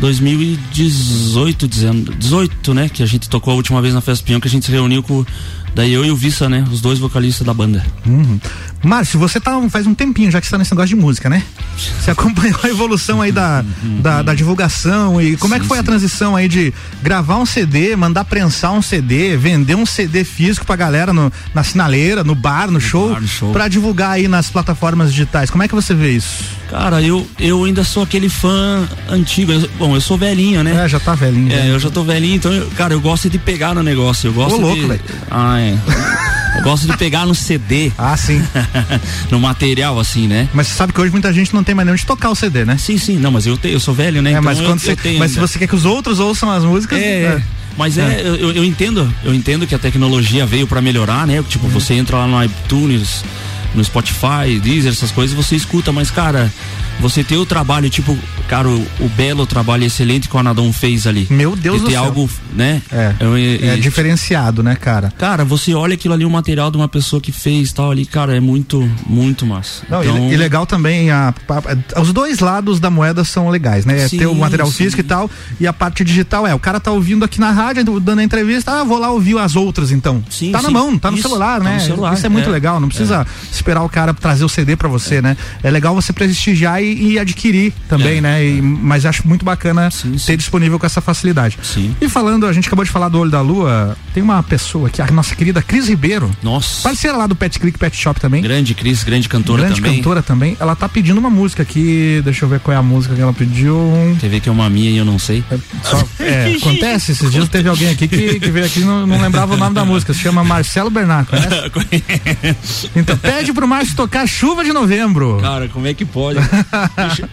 2018, 18, né? Que a gente tocou a última vez na Festa Pinhão, que a gente se reuniu com. Daí eu e o Vissa, né? Os dois vocalistas da banda. Uhum. Márcio, você tá faz um tempinho já que está nesse negócio de música, né? Você acompanhou a evolução aí da, da, da, divulgação e como sim, é que foi sim. a transição aí de gravar um CD, mandar prensar um CD, vender um CD físico pra galera no, na sinaleira, no bar, no, no show, bar, no show. pra divulgar aí nas plataformas digitais. Como é que você vê isso? Cara, eu, eu ainda sou aquele fã antigo. Eu, bom, eu sou velhinho, né? É, já tá velhinho. É, eu já tô velhinho, então, eu, cara, eu gosto de pegar no negócio. Eu gosto Ô, louco, de. Ah, é. Eu gosto de pegar no CD. Ah, sim. no material, assim, né? Mas você sabe que hoje muita gente não tem mais nem onde tocar o CD, né? Sim, sim. Não, mas eu, te, eu sou velho, né? É, então mas quando eu, você, eu mas se você quer que os outros ouçam as músicas. É. é. Mas é, é. Eu, eu, entendo, eu entendo que a tecnologia veio para melhorar, né? Tipo, uhum. você entra lá no iTunes, no Spotify, Deezer, essas coisas, você escuta, mas cara, você ter o trabalho, tipo, cara, o, o belo trabalho excelente que o Anadão fez ali. Meu Deus de do ter céu. algo, né? É, é, é diferenciado, né, cara? Cara, você olha aquilo ali, o material de uma pessoa que fez tal ali, cara, é muito, muito massa. Não, então... e, e, legal também, a, a, os dois lados da moeda são legais, né? Sim, ter o material sim. físico e tal, e a parte digital é, o cara tá ouvindo aqui na rádio, dando a entrevista, ah, vou lá ouvir as outras então. Sim, tá na mão, tá no Isso, celular, tá né? No celular, Isso é muito é, legal, não precisa é. esperar o cara trazer o CD para você, né? É legal você prestigiar e, e adquirir também, É. né? E, mas acho muito bacana ter disponível com essa facilidade. Sim. E falando, a gente acabou de falar do Olho da Lua, tem uma pessoa aqui, a nossa querida Cris Ribeiro. Nossa. Parceira lá do Pet Click Pet Shop também. Grande Cris, grande cantora grande também. cantora também. Ela tá pedindo uma música aqui, deixa eu ver qual é a música que ela pediu. Quer ver que é uma minha e eu não sei? É, só, é, acontece, esses dias teve alguém aqui que, que veio aqui e não, não lembrava o nome da música, se chama Marcelo Bernard, conhece? Então pede pro Márcio tocar Chuva de Novembro. Cara, como é que pode?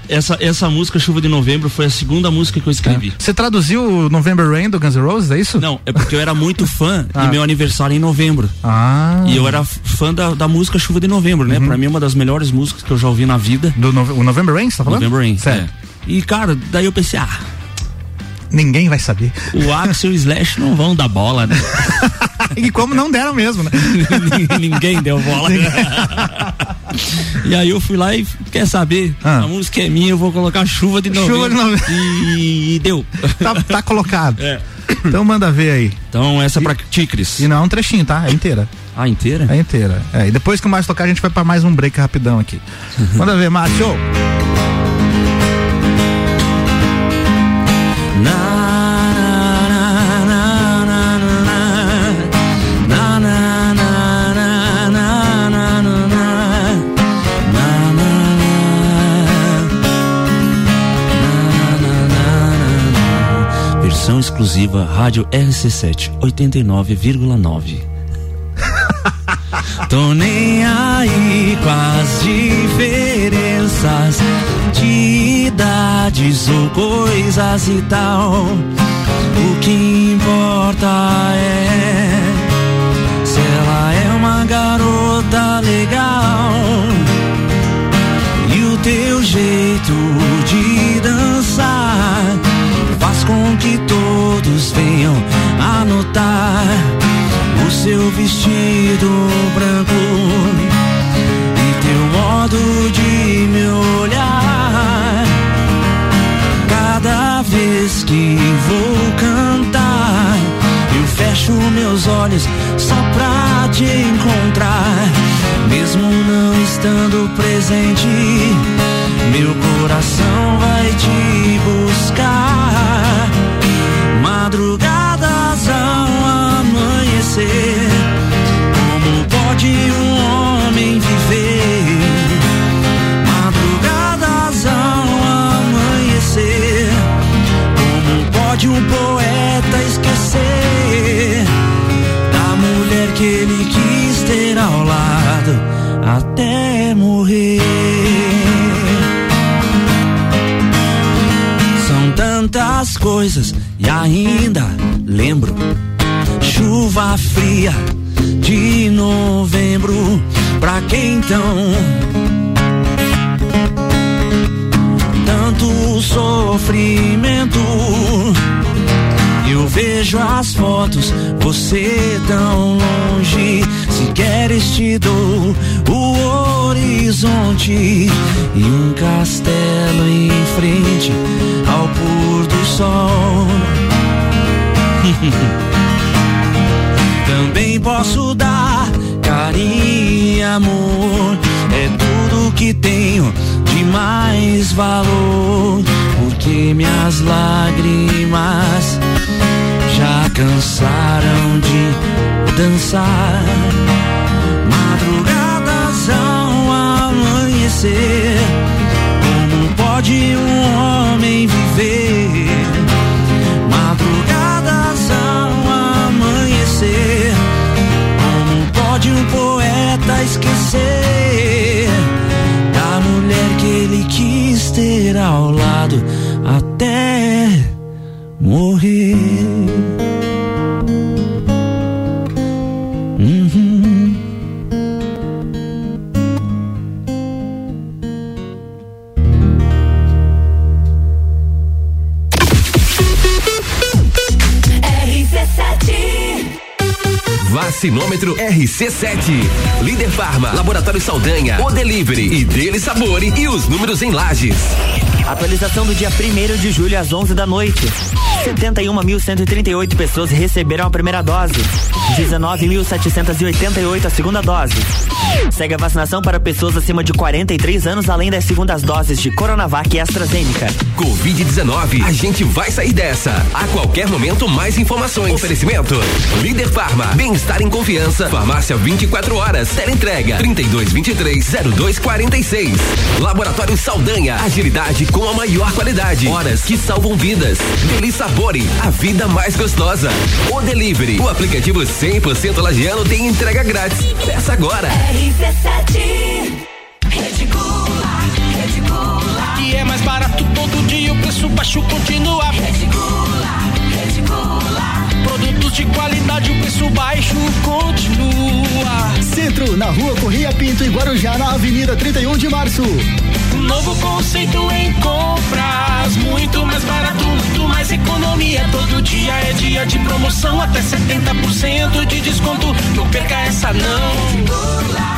essa, essa música Chuva de Novembro foi a segunda música que eu escrevi. Você traduziu November Rain do Guns N' Roses, é isso? Não, é porque eu era muito fã Ah. e meu aniversário é em novembro. Ah. E eu era fã da, da música Chuva de Novembro, né? Pra mim é uma das melhores músicas que eu já ouvi na vida. Do no, o November Rain, você tá falando? November Rain, Certo. é. E cara, daí eu pensei, ah, Ninguém vai saber. o Axel e o Slash não vão dar bola, né? e como não deram mesmo, né? Ninguém deu bola. e aí eu fui lá e quer saber? Ah. A música é minha, eu vou colocar chuva de novembro. Chuva de novembro. E, e deu. Tá, tá colocado. É. Então manda ver aí. Então essa é pra Ticres. E não é um trechinho, tá? É inteira. Ah, inteira? É inteira. É, e depois que o Márcio tocar, a gente vai pra mais um break rapidão aqui. Manda ver, Márcio. Exclusiva Rádio RC7 89,9. Tô nem aí com as diferenças de idades ou coisas e tal. O que importa é se ela é uma garota legal e o teu jeito de dançar faz com que todos venham a notar o seu vestido branco e teu modo de me olhar. Cada vez que vou cantar, eu fecho meus olhos só pra te encontrar. Mesmo não estando presente, meu coração vai te buscar madrugadas ao amanhecer. Como pode um homem viver? Madrugadas ao amanhecer. Como pode um poeta esquecer da mulher que ele quis ter ao lado até morrer? tantas coisas e ainda lembro. Chuva fria de novembro, pra quem então? Tanto sofrimento. Eu vejo as fotos, você tão longe. Se queres te dou o horizonte e um castelo em frente ao pôr do sol. Também posso dar carinho e amor. É tudo que tenho de mais valor. Porque minhas lágrimas cansaram de dançar. Madrugadas ao amanhecer. Como pode um homem viver? Madrugadas ao amanhecer. Como pode um poeta esquecer da mulher que ele quis ter ao lado até morrer? Vacinômetro RC7. Líder Farma, Laboratório Saldanha, O Delivery e Dele Sabore e os números em lajes. Atualização do dia 1 de julho às 11 da noite. 71.138 pessoas receberam a primeira dose. 19.788 a segunda dose. Segue a vacinação para pessoas acima de 43 anos, além das segundas doses de Coronavac e AstraZeneca. Covid-19, a gente vai sair dessa. A qualquer momento, mais informações. Oferecimento: Líder Farma, bem-estar em confiança. Farmácia 24 horas. Teleentrega 3223-0246. Laboratório Saldanha, agilidade com a maior qualidade. Horas que salvam vidas. Deli Sabore, a vida mais gostosa. O Delivery, o aplicativo 100% lagiano tem entrega grátis. Peça agora. E é mais barato todo dia, o preço baixo continua. Produtos de qualidade, o preço baixo continua. Centro, na rua Correia Pinto e Guarujá, na Avenida 31 de Março. Novo conceito em compras, muito mais barato, muito mais economia. Todo dia é dia de promoção, até 70% de desconto. Não perca essa não.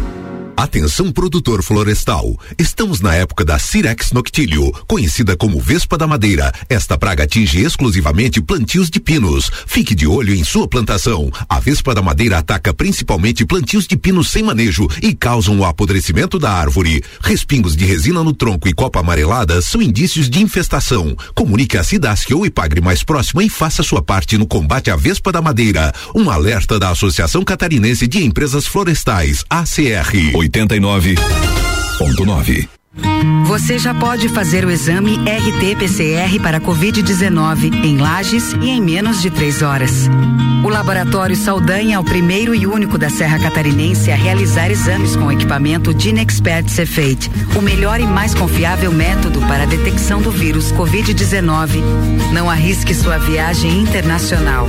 Atenção produtor florestal. Estamos na época da Cirex noctilio, conhecida como Vespa da Madeira. Esta praga atinge exclusivamente plantios de pinos. Fique de olho em sua plantação. A Vespa da Madeira ataca principalmente plantios de pinos sem manejo e causam o apodrecimento da árvore. Respingos de resina no tronco e copa amarelada são indícios de infestação. Comunique a Cidasc ou Ipagre mais próxima e faça sua parte no combate à Vespa da Madeira. Um alerta da Associação Catarinense de Empresas Florestais, ACR. 89.9. Você já pode fazer o exame RT-PCR para Covid-19 em Lages e em menos de três horas. O Laboratório Saldanha é o primeiro e único da Serra Catarinense a realizar exames com o equipamento Dinexpert Cefate, o melhor e mais confiável método para a detecção do vírus Covid-19. Não arrisque sua viagem internacional.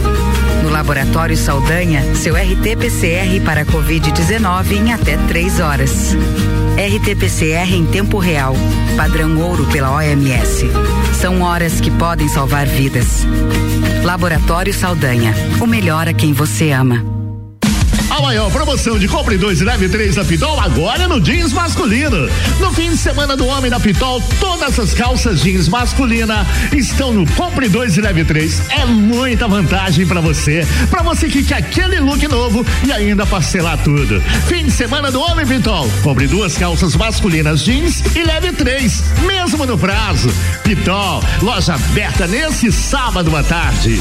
Laboratório Saldanha, seu RT-PCR para Covid-19 em até três horas. RT-PCR em tempo real, padrão ouro pela OMS. São horas que podem salvar vidas. Laboratório Saldanha, o melhor a quem você ama. Maior promoção de compre 2 e leve 3 da Pitol agora no jeans masculino. No fim de semana do homem da Pitol, todas as calças jeans masculina estão no compre 2 e leve 3. É muita vantagem para você. Para você que quer aquele look novo e ainda parcelar tudo. Fim de semana do homem Pitol. Compre duas calças masculinas jeans e leve três, mesmo no prazo. Pitol, loja aberta nesse sábado à tarde.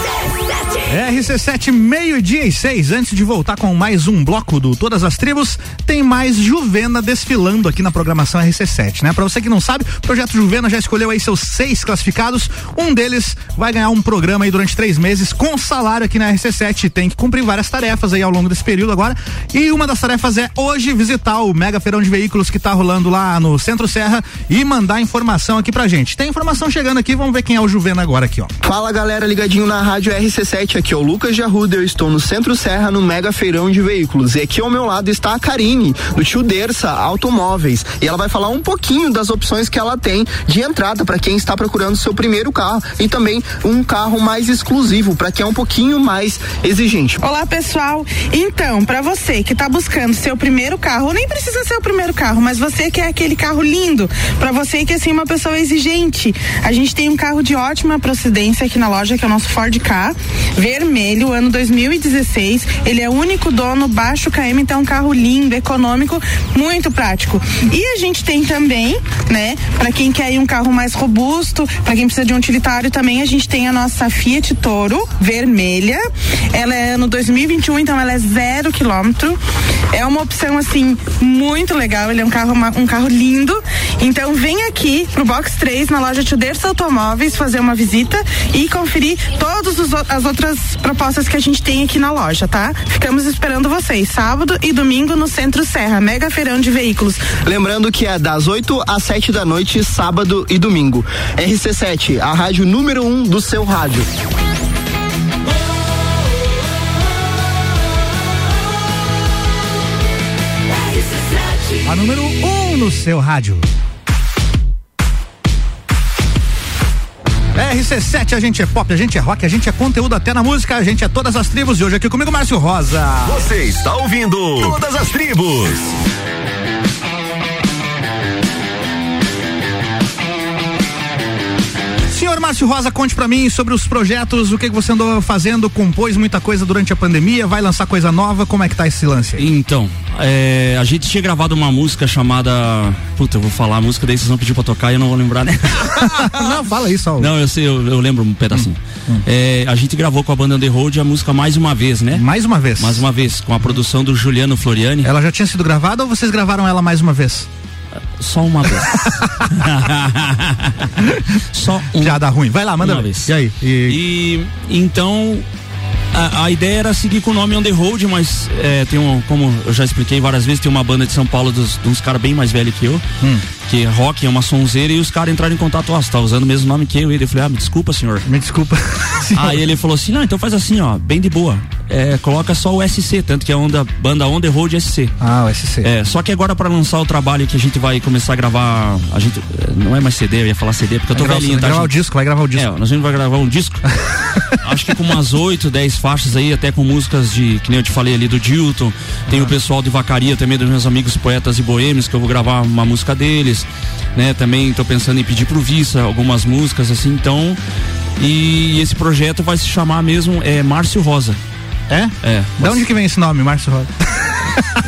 meio-dia e seis. Antes de voltar com mais um bloco do Todas as Tribos, tem mais Juvena desfilando aqui na programação RC7, né? Pra você que não sabe, o projeto Juvena já escolheu aí seus seis classificados. Um deles vai ganhar um programa aí durante três meses com salário aqui na RC7. Tem que cumprir várias tarefas aí ao longo desse período agora. E uma das tarefas é hoje visitar o Mega Feirão de Veículos que tá rolando lá no Centro Serra e mandar informação aqui pra gente. Tem informação chegando aqui, vamos ver quem é o Juvena agora aqui, ó. Fala galera, ligadinho na rádio RC7, aqui é o Lucas de eu estou no Centro Serra, no Mega Feirão de Veículos. E aqui ao meu lado está a Karine, do Tio Dersa Automóveis. E ela vai falar um pouquinho das opções que ela tem de entrada para quem está procurando seu primeiro carro e também um carro mais exclusivo, para quem é um pouquinho mais exigente. Olá, pessoal. Então, para você que está buscando seu primeiro carro, nem precisa ser o primeiro carro, mas você quer aquele carro lindo, para você que é assim uma pessoa exigente, a gente tem um carro de ótima procedência aqui na loja, que é o nosso Ford K, vermelho, ano 2016. Ele é único dono baixo KM, então é um carro lindo, econômico, muito prático. E a gente tem também, né, para quem quer um carro mais robusto, para quem precisa de um utilitário também, a gente tem a nossa Fiat Toro vermelha. Ela é ano 2021, então ela é zero quilômetro. É uma opção assim muito legal. Ele é um carro um carro lindo. Então vem aqui pro Box 3 na loja Tuders Automóveis fazer uma visita e conferir todas as outras propostas que a gente tem aqui na loja, tá? Ficamos esperando vocês sábado e domingo no Centro Serra, Mega Feirão de Veículos. Lembrando que é das 8 às 7 da noite, sábado e domingo. RC7, a rádio número 1 um do seu rádio. A número 1 um no seu rádio. RC7, a gente é pop, a gente é rock, a gente é conteúdo até na música, a gente é todas as tribos e hoje aqui comigo Márcio Rosa. Você está ouvindo Todas as Tribos. Senhor Márcio Rosa, conte pra mim sobre os projetos, o que, que você andou fazendo, compôs muita coisa durante a pandemia, vai lançar coisa nova, como é que tá esse lance aí? Então, é, a gente tinha gravado uma música chamada. Puta, eu vou falar a música daí vocês vão pedir pra tocar e eu não vou lembrar, né? não, fala isso, Não, eu sei, eu, eu lembro um pedacinho. Hum, hum. É, a gente gravou com a banda The Road a música mais uma vez, né? Mais uma vez. Mais uma vez, com a produção do Juliano Floriani. Ela já tinha sido gravada ou vocês gravaram ela mais uma vez? Só uma vez. Só uma. Já dá ruim. Vai lá, manda uma vez. E aí? E, e então a, a, ideia era seguir com o nome On The Road, mas é, tem um, como eu já expliquei várias vezes, tem uma banda de São Paulo dos, de uns caras bem mais velhos que eu, hum. que é rock, é uma sonzeira, e os caras entraram em contato, ó, oh, você tá usando o mesmo nome que eu, e eu falei, ah, me desculpa, senhor. Me desculpa. Aí ele falou assim, não, então faz assim, ó, bem de boa, é, coloca só o SC, tanto que é onda, banda On The Road SC. Ah, o SC. É, só que agora para lançar o trabalho que a gente vai começar a gravar, a gente, não é mais CD, eu ia falar CD, porque eu tô vai velhinho, tá? Vai gravar gente? o disco, vai gravar o disco. É, nós vamos gravar um disco, acho que com umas 8, 10 faixas aí, até com músicas de, que nem eu te falei ali, do Dilton. Tem ah. o pessoal de Vacaria também, dos meus amigos poetas e boêmios, que eu vou gravar uma música deles. Né? Também tô pensando em pedir pro Vissa algumas músicas, assim, então. E esse projeto vai se chamar mesmo é Márcio Rosa. É? É. De onde que vem esse nome, Márcio Rosa?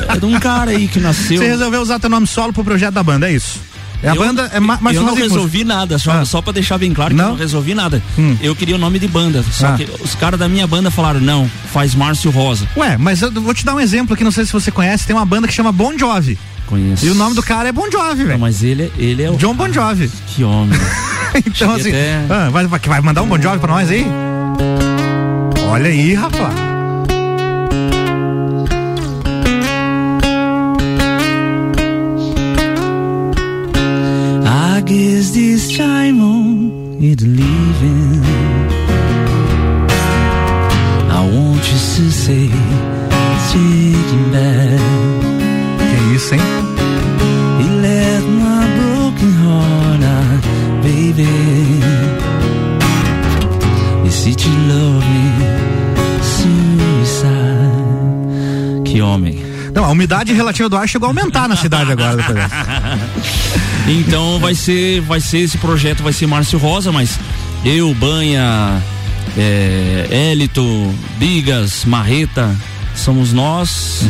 É de um cara aí que nasceu. Você resolveu usar teu nome solo pro projeto da banda, é isso? É a eu, banda é mais Eu não resolvi nada, só, ah. só pra deixar bem claro que não? eu não resolvi nada. Hum. Eu queria o nome de banda, só ah. que os caras da minha banda falaram, não, faz Márcio Rosa. Ué, mas eu vou te dar um exemplo aqui, não sei se você conhece, tem uma banda que chama Bon Jovi. Conheço. E o nome do cara é Bon Jovi, velho. Mas ele, ele é o. John Bon Jovi. Que homem. então, assim, até... ah, vai, vai mandar um Bon Jovi pra nós aí? Olha aí, rapaz. It leaving. I want you to say it's taking back. Que isso, hein? He left my broken heart out, baby. You said you love me, suicide. Que homem. Não, a umidade relativa do ar chegou a aumentar na cidade agora. Então vai ser, vai ser esse projeto, vai ser Márcio Rosa, mas eu, Banha, é, Élito, Bigas, Marreta, somos nós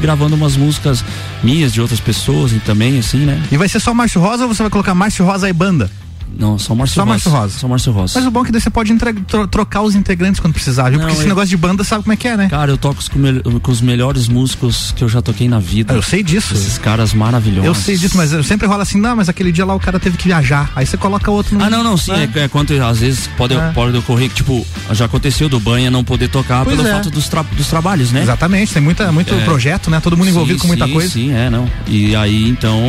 gravando umas músicas minhas de outras pessoas e também assim, né? E vai ser só Márcio Rosa ou você vai colocar Márcio Rosa e banda? Não, só Márcio Só Rosa. Márcio Rosa. Só Márcio Rosa. Mas o bom é que daí você pode entre- tro- trocar os integrantes quando precisar, viu? Porque Não, esse eu- negócio de banda sabe como é que é, né? Cara, eu toco com, com os melhores músicos que eu já toquei na vida. Eu sei disso. Esses caras maravilhosos. Eu sei disso, mas eu sempre rola assim, não, mas aquele dia lá o cara teve que viajar. Aí você coloca outro no. Ah, não, não, sim. É. É, é quanto às vezes pode, É. pode ocorrer que, tipo, já aconteceu do Banha não poder tocar Pois pelo é. fato dos, tra- dos trabalhos, né? Exatamente, tem muita, muito É. projeto, né? Todo mundo envolvido Sim, com muita sim, coisa. Sim, é, não. E aí, então,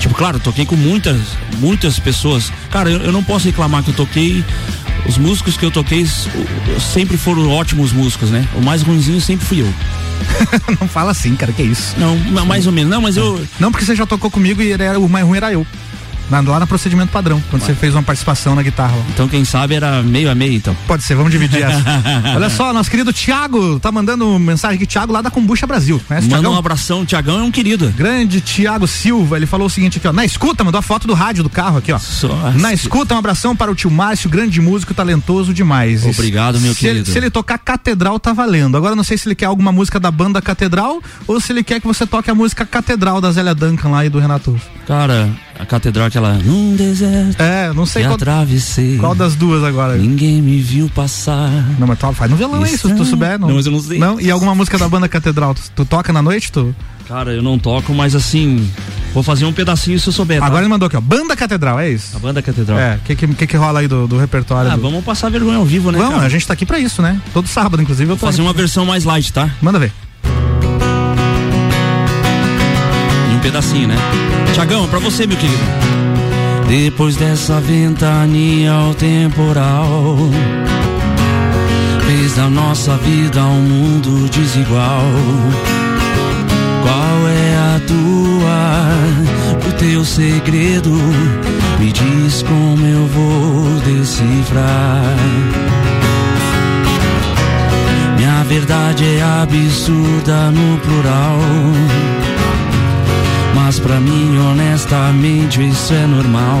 tipo, claro, toquei com muitas, muitas pessoas. Cara, eu, eu não posso reclamar que eu toquei. Os músicos que eu toquei sempre foram ótimos músicos, né? O mais ruimzinho sempre fui eu. não fala assim, cara, que isso. Não, ma- mais ou menos. Não, mas eu. Não, porque você já tocou comigo e era, o mais ruim era eu. Na- lá no procedimento padrão, quando você fez uma participação na guitarra. lá. Então, quem sabe era meio a meio, então. Pode ser, vamos dividir essa. Olha só, nosso querido Thiago tá mandando mensagem aqui, Thiago lá da Combucha Brasil. Conhece Manda Thiagão? um abração, o Tiagão é um querido. Grande Tiago Silva, ele falou o seguinte aqui, ó. Na escuta, mandou a foto do rádio do carro aqui, ó. Na escuta, um abração para o tio Márcio, grande músico, talentoso demais. Obrigado, meu se Ele, querido. se ele tocar Catedral, tá valendo. Agora não sei se ele quer alguma música da banda Catedral ou se ele quer que você toque a música Catedral da Zélia Duncan lá e do Renato. Cara, a catedral aquela. Num deserto. É, não sei qual, atravessei. qual das duas agora. Ninguém me viu passar. Não, mas tu faz no violão isso, se tu souber. Não, Não, mas eu não sei. Não, e alguma música da banda Catedral? Tu, tu toca na noite, tu? Cara, eu não toco, mas assim. Vou fazer um pedacinho se eu souber. tá? Agora ele mandou aqui, ó. Banda Catedral, é isso? A banda catedral. É, o que, que, que rola aí do, do repertório? Ah, do... vamos passar vergonha ao vivo, né? Vamos, cara? a gente tá aqui pra isso, né? Todo sábado, inclusive, eu tô Fazer aqui. uma versão mais light, tá? Manda ver. Pedacinho, né? Tiagão, pra você, meu querido. Depois dessa ventania ao temporal Fez da nossa vida um mundo desigual Qual é a tua, o teu segredo? Me diz como eu vou decifrar Minha verdade é absurda no plural mas pra mim, honestamente, isso é normal.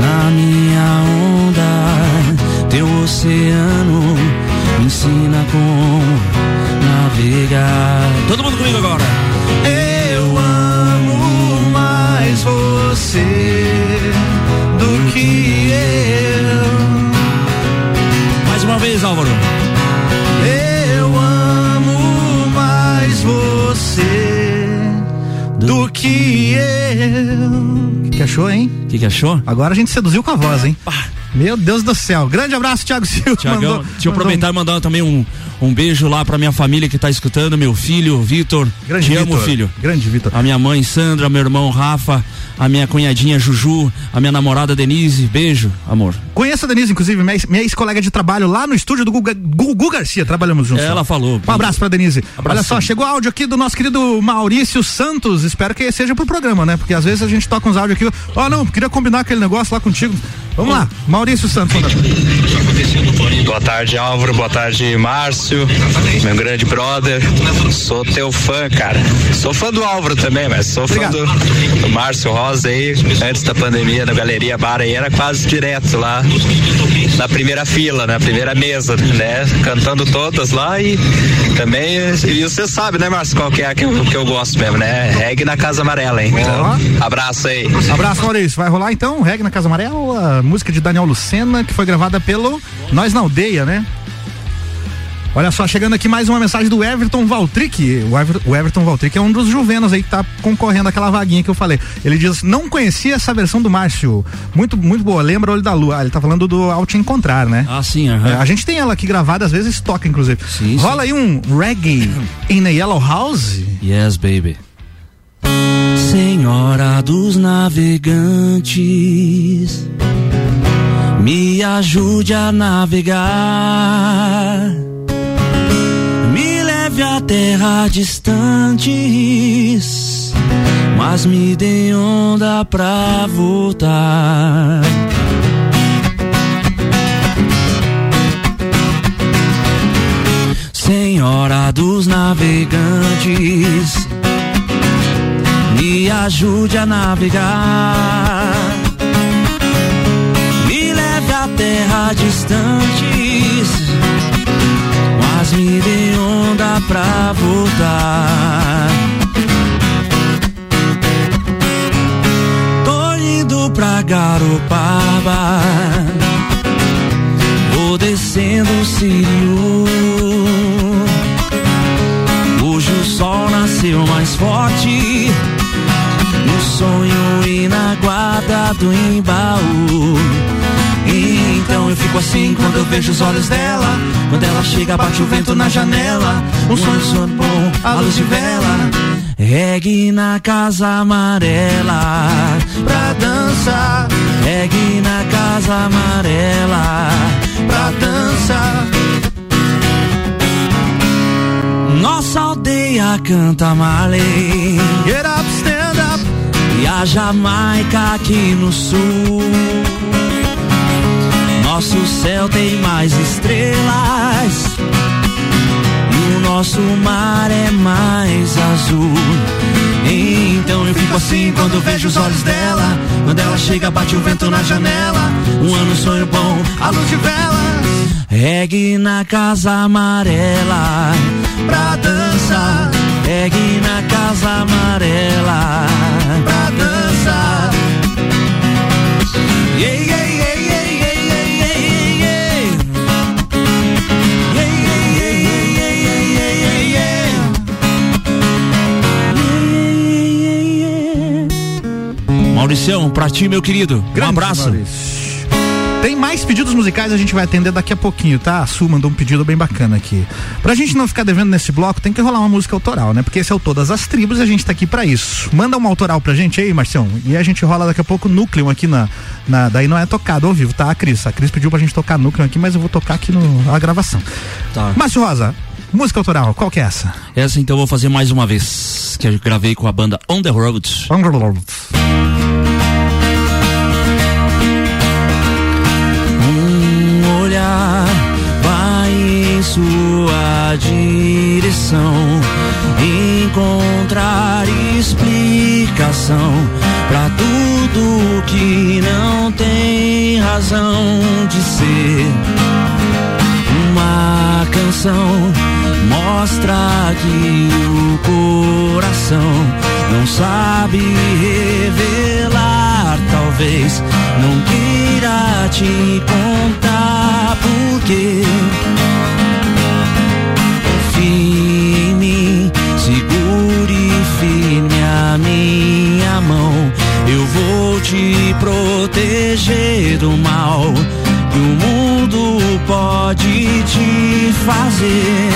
Na minha onda, teu oceano me ensina como navegar. Todo mundo comigo agora. Eu amo mais você do que eu. Mais uma vez, Álvaro. Eu amo mais você do que eu. Que, que achou, hein? O que, que achou? Agora a gente seduziu com a voz, hein? Meu Deus do céu. Grande abraço, Thiago Silva. Tiagão, Mandou- deixa eu mandou aproveitar e mandar também um, um beijo lá pra minha família que tá escutando, meu filho, Vitor. Grande Te amo, Vitor. filho. Grande Vitor. A minha mãe, Sandra, meu irmão, Rafa, a minha cunhadinha, Juju, a minha namorada, Denise. Beijo, amor. Conheço a Denise, inclusive, minha ex- minha ex-colega de trabalho lá no estúdio do Guga, Gugu Garcia. Trabalhamos juntos. Ela falou. Um abraço pra Denise. Abração. Olha só, chegou áudio aqui do nosso querido Maurício Santos. Espero que seja pro programa, né? Porque às vezes a gente toca uns áudios aqui. Ó, não, queria combinar aquele negócio lá contigo. Vamos lá, Maurício Santos. Boa tarde, Álvaro. Boa tarde, Márcio. Meu grande brother. Sou teu fã, cara. Sou fã do Álvaro também, mas sou fã do, do Márcio Rosa aí. Antes da pandemia, na Galeria Bar aí, era quase direto lá na primeira fila, na primeira mesa, né? Cantando todas lá e também. E você sabe, né, Márcio, qual que é a que eu, que eu gosto mesmo, né? Reggae na Casa Amarela, hein? Então, abraço aí. Abraço, Maurício. Vai rolar então, Reg na Casa Amarela, música de Daniel Lucena, que foi gravada pelo Nós na Aldeia, né? Olha só, chegando aqui mais uma mensagem do Everton Valtric. O, Ever- o Everton Valtric é um dos juvenos aí que tá concorrendo àquela vaguinha que eu falei. Ele diz: Não conhecia essa versão do Márcio. Muito, muito boa. Lembra Olho da Lua. Ah, ele tá falando do Ao Te Encontrar, né? Ah, sim, aham. É, a gente tem ela aqui gravada, às vezes toca, inclusive. Sim, Rola aí um reggae in a Yellow House. Yes, baby. Senhora dos navegantes, me ajude a navegar. Me leve a terra distantes, mas me dê onda pra voltar. Senhora dos navegantes, me ajude a navegar. Terra distantes, mas me dê onda pra voltar. Tô indo pra Garopaba, vou descendo o Sírio. Hoje o sol nasceu mais forte no sonho e na guarda do embaú. Então eu fico assim quando eu vejo os olhos dela. Quando ela chega, bate o vento na janela. Um sonho, sonho bom, a luz de vela. Regue na casa amarela pra dançar. Regue na casa amarela pra dançar. Nossa aldeia canta Marley. Get up. A Jamaica aqui no sul. Nosso céu tem mais estrelas. E o nosso mar é mais azul. Então eu fico assim quando vejo os olhos dela. Quando ela chega, bate o vento na janela. Um ano sonho bom, a luz de velas. Regue na casa amarela pra dançar. Regue na casa amarela pra dançar. Yeah, yeah, yeah. Mauricião, pra ti, meu querido. Um Grande abraço. Maurício. Tem mais pedidos musicais, a gente vai atender daqui a pouquinho, tá? A Su mandou um pedido bem bacana aqui. Pra gente não ficar devendo nesse bloco, tem que rolar uma música autoral, né? Porque esse é o Todas as Tribos e a gente tá aqui pra isso. Manda uma autoral pra gente aí, Marcião, e a gente rola daqui a pouco núcleo aqui na, na. Daí não é tocado ao vivo, tá? A Cris. A Cris pediu pra gente tocar núcleo aqui, mas eu vou tocar aqui no, na gravação. Tá. Márcio Rosa, música autoral, qual que é essa? Essa então eu vou fazer mais uma vez, que eu gravei com a banda On The Road. On The Road. Em sua direção, encontrar explicação pra tudo que não tem razão de ser. Uma canção mostra que o coração não sabe revelar, talvez não queira te contar porque eu vou te proteger do mal que o mundo pode te fazer.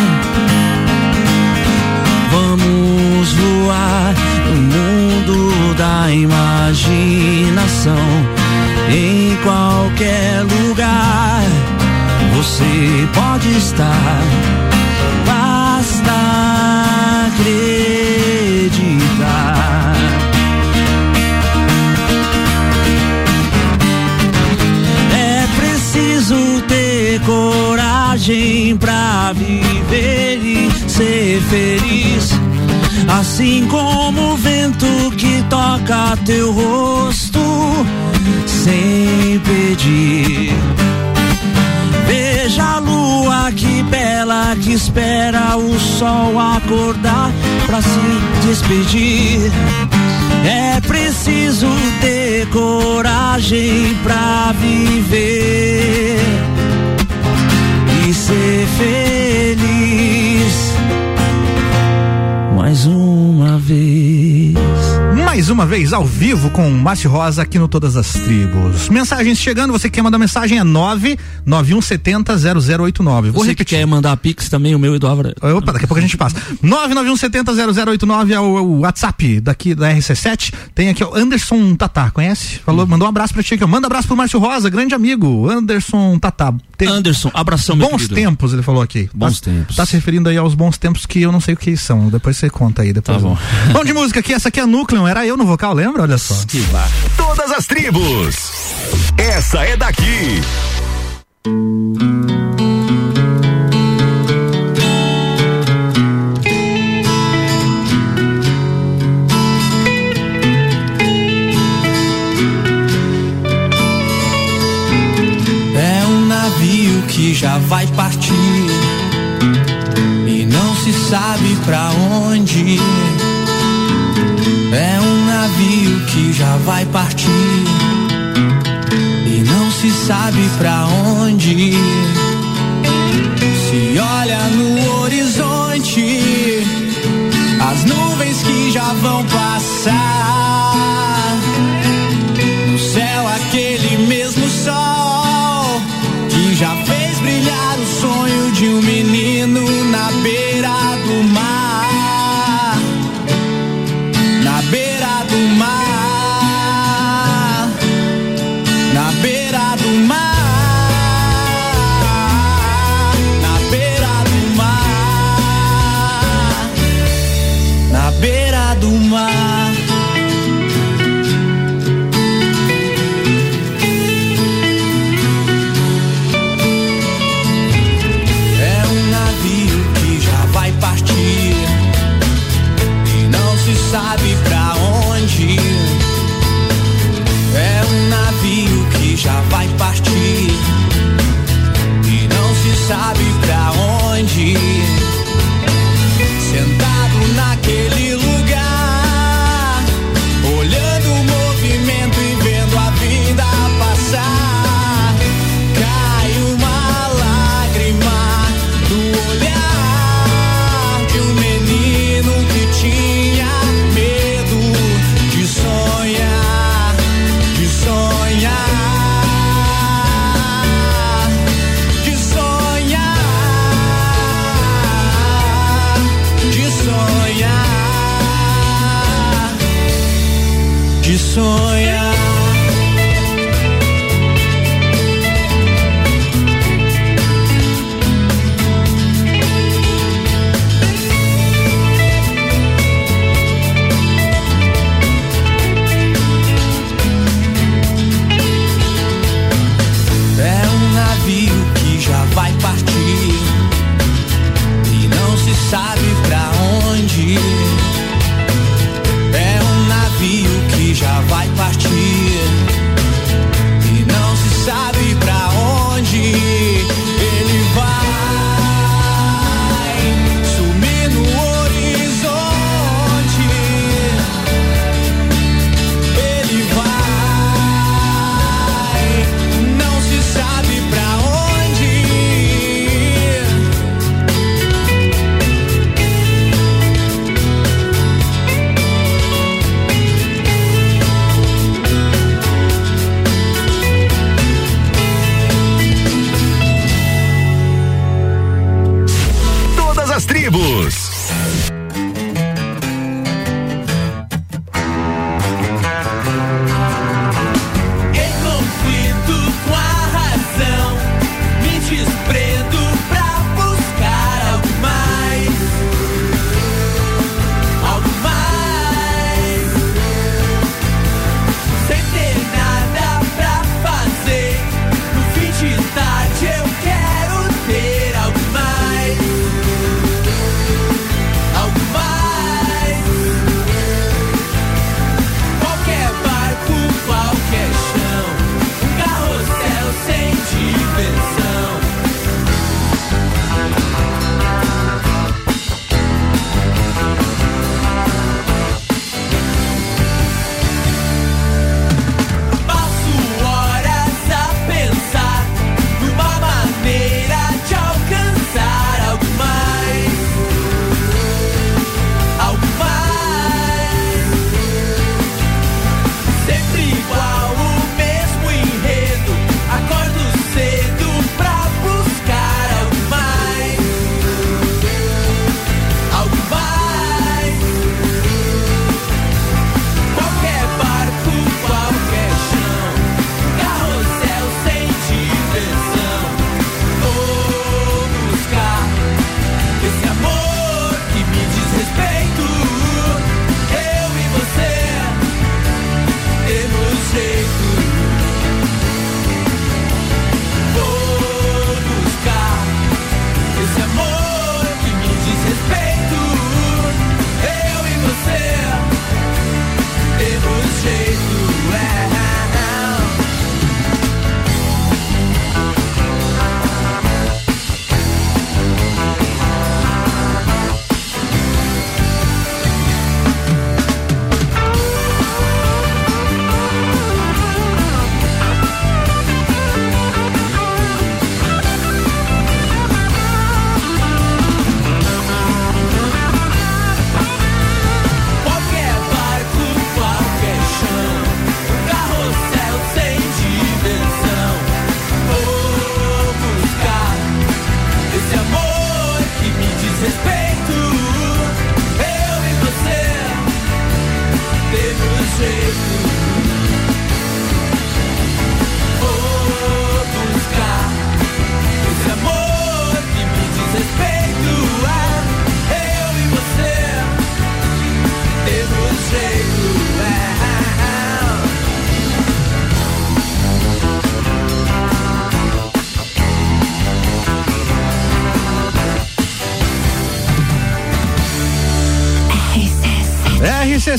Vamos voar no mundo da imaginação. Em qualquer lugar você pode estar. Basta acreditar. Coragem pra viver e ser feliz. Assim como o vento que toca teu rosto sem pedir. Veja a lua que bela que espera o sol acordar pra se despedir. É preciso ter coragem pra viver e ser feliz mais uma vez. ao vivo com Márcio Rosa aqui no Todas as Tribos. Mensagens chegando, você quer mandar mensagem é 991700089. Vou Você repetir. que quer mandar pix também, o meu e do Álvaro. Opa, daqui a pouco a gente passa. 991700089 é o, o WhatsApp daqui da RC7. Tem aqui o Anderson Tatá, conhece? Falou, mandou um abraço pra ti aqui. Manda um abraço pro Márcio Rosa, grande amigo. Anderson Tatá. Tem Anderson, abração, meu Bons querido. tempos, ele falou aqui. Bons tá, tempos. Tá se referindo aí aos bons tempos que eu não sei o que são. Depois você conta aí. Depois Tá bom. Vamos de música aqui. Essa aqui é a Núcleo. Era eu no vocal, lembra? Olha só. Que bar. Todas as tribos. Essa é daqui. É um navio que já vai partir e não se sabe pra onde já vai partir e não se sabe pra onde. Se olha no horizonte as nuvens que já vão passar. No céu aquele mesmo sol que já fez brilhar o sonho de um menino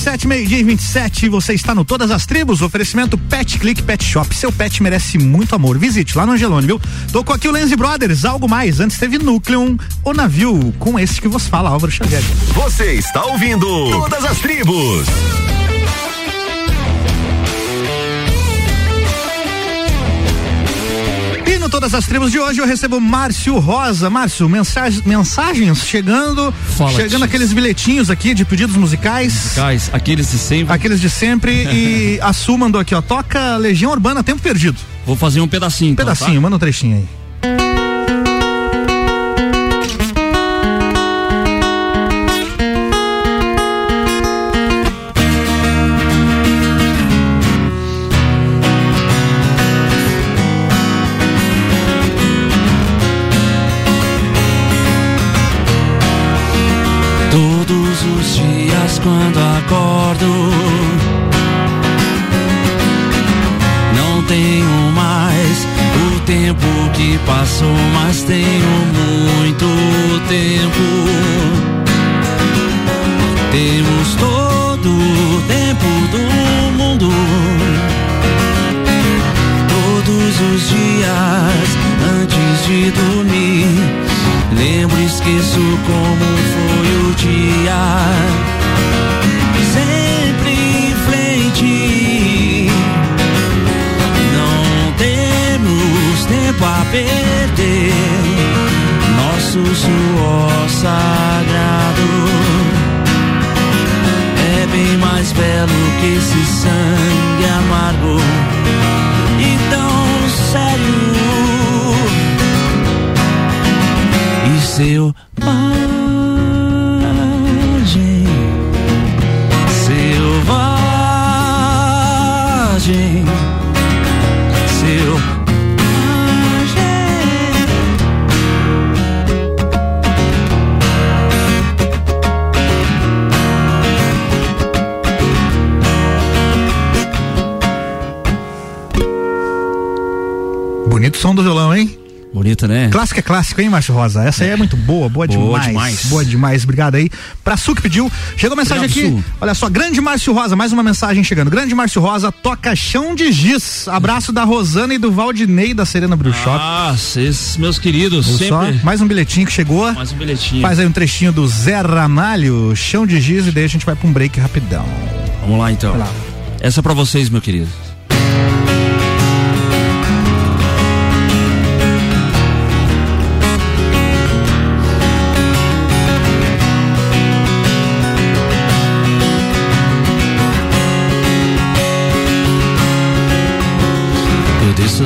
RC7, meio-dia e 27, você está no Todas as Tribos, oferecimento Pet Click Pet Shop. Seu pet merece muito amor. Visite lá no Angelone, viu? Tocou aqui o Lenzi Brothers, algo mais. Antes teve Núcleo, o navio, com esse que vos fala, Álvaro Xavier. Você está ouvindo Todas as Tribos. Todas as Tribos de hoje eu recebo Márcio Rosa. Márcio, mensagem, mensagens chegando. Fala, chegando aqueles bilhetinhos aqui de pedidos musicais. Musicais, aqueles de sempre. Aqueles de sempre. e a Su mandou aqui, ó. Toca Legião Urbana Tempo Perdido. Vou fazer um pedacinho. Um pedacinho, manda um trechinho aí. Acordo é clássico, hein, Márcio Rosa? Essa aí é muito boa, boa, Boa demais. demais. Boa demais, obrigado aí. Pra Su que pediu. Chegou mensagem Obrigado, aqui. Su. Olha só, grande Márcio Rosa, mais uma mensagem chegando. Grande Márcio Rosa, toca chão de giz. Abraço da Rosana e do Valdinei da Serena Brew Shop. Ah, vocês, meus queridos, Viu só? sempre. Mais um bilhetinho que chegou. Mais um bilhetinho. Faz aí um trechinho do Zé Ramalho, chão de giz, e daí a gente vai pra um break rapidão. Vamos lá então. Lá. Essa é pra vocês, meu querido.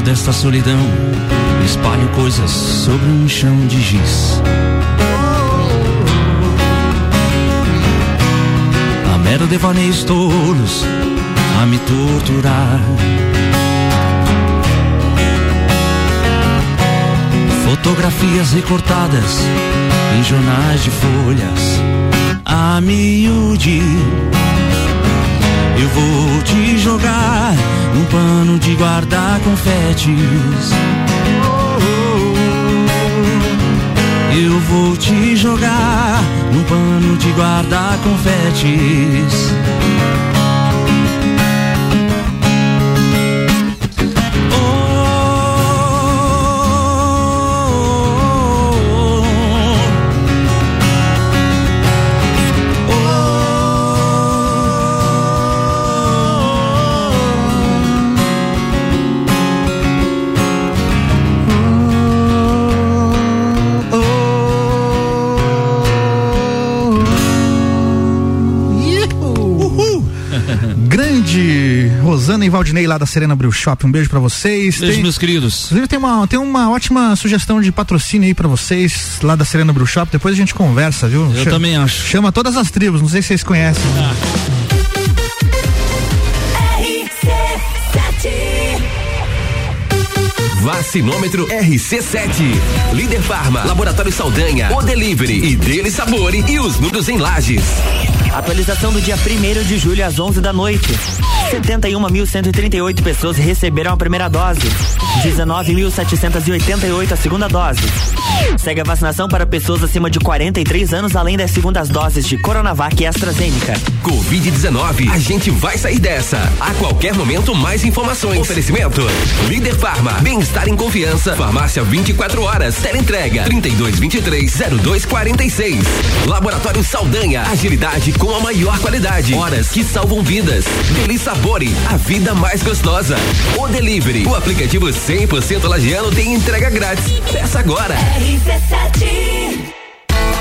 Desta solidão, espalho coisas sobre um chão de giz. A mero devaneios tolos a me torturar. Fotografias recortadas em jornais de folhas a miúde. Eu vou te jogar num pano de guardar confetes. Eu vou te jogar num pano de guardar confetes. Rosana e Valdinei lá da Serena Brew Shop. Um beijo pra vocês. Beijo, Tem- meus queridos. Inclusive tem uma, tem uma ótima sugestão de patrocínio aí pra vocês lá da Serena Brew Shop. Depois a gente conversa, viu? Eu também acho. Chama todas as tribos, não sei se vocês conhecem. Vacinômetro RC7. Líder Farma, Laboratório Saldanha, O Delivery e Dele Sabore e os números em lajes. Atualização do dia 1 de julho às 11 da noite. 71.138 pessoas receberam a primeira dose. 19.788 a segunda dose. Segue a vacinação para pessoas acima de 43 anos, além das segundas doses de Coronavac e AstraZeneca. Covid-19, a gente vai sair dessa. A qualquer momento, mais informações. Oferecimento: Líder Farma, bem-estar em confiança. Farmácia 24 horas, entrega 3223-0246. Laboratório Saldanha, agilidade com a maior qualidade. Horas que salvam vidas. Deli Sabore, a vida mais gostosa. O Delivery, o aplicativo 100% lagiano tem entrega grátis. Peça agora.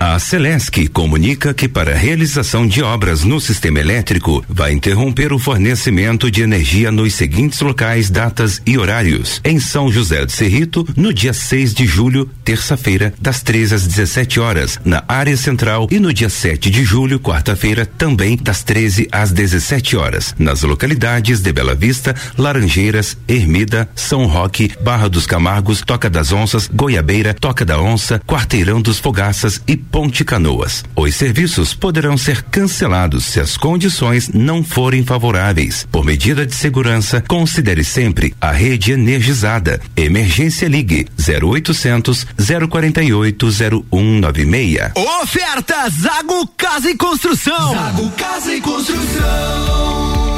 A Celesc comunica que para realização de obras no sistema elétrico vai interromper o fornecimento de energia nos seguintes locais, datas e horários. Em São José do Cerrito, no dia 6 de julho, terça-feira, das 13 às 17 horas, na área central, e no dia 7 de julho, quarta-feira, também das 13 às 17 horas, nas localidades de Bela Vista, Laranjeiras, Ermida, São Roque, Barra dos Camargos, Toca das Onças, Goiabeira, Toca da Onça, Quarteirão dos Fogaças e Ponte Canoas. Os serviços poderão ser cancelados se as condições não forem favoráveis. Por medida de segurança, considere sempre a rede energizada. Emergência Ligue 0800 048 0196. Oferta Zago Casa e Construção. Zago Casa e Construção.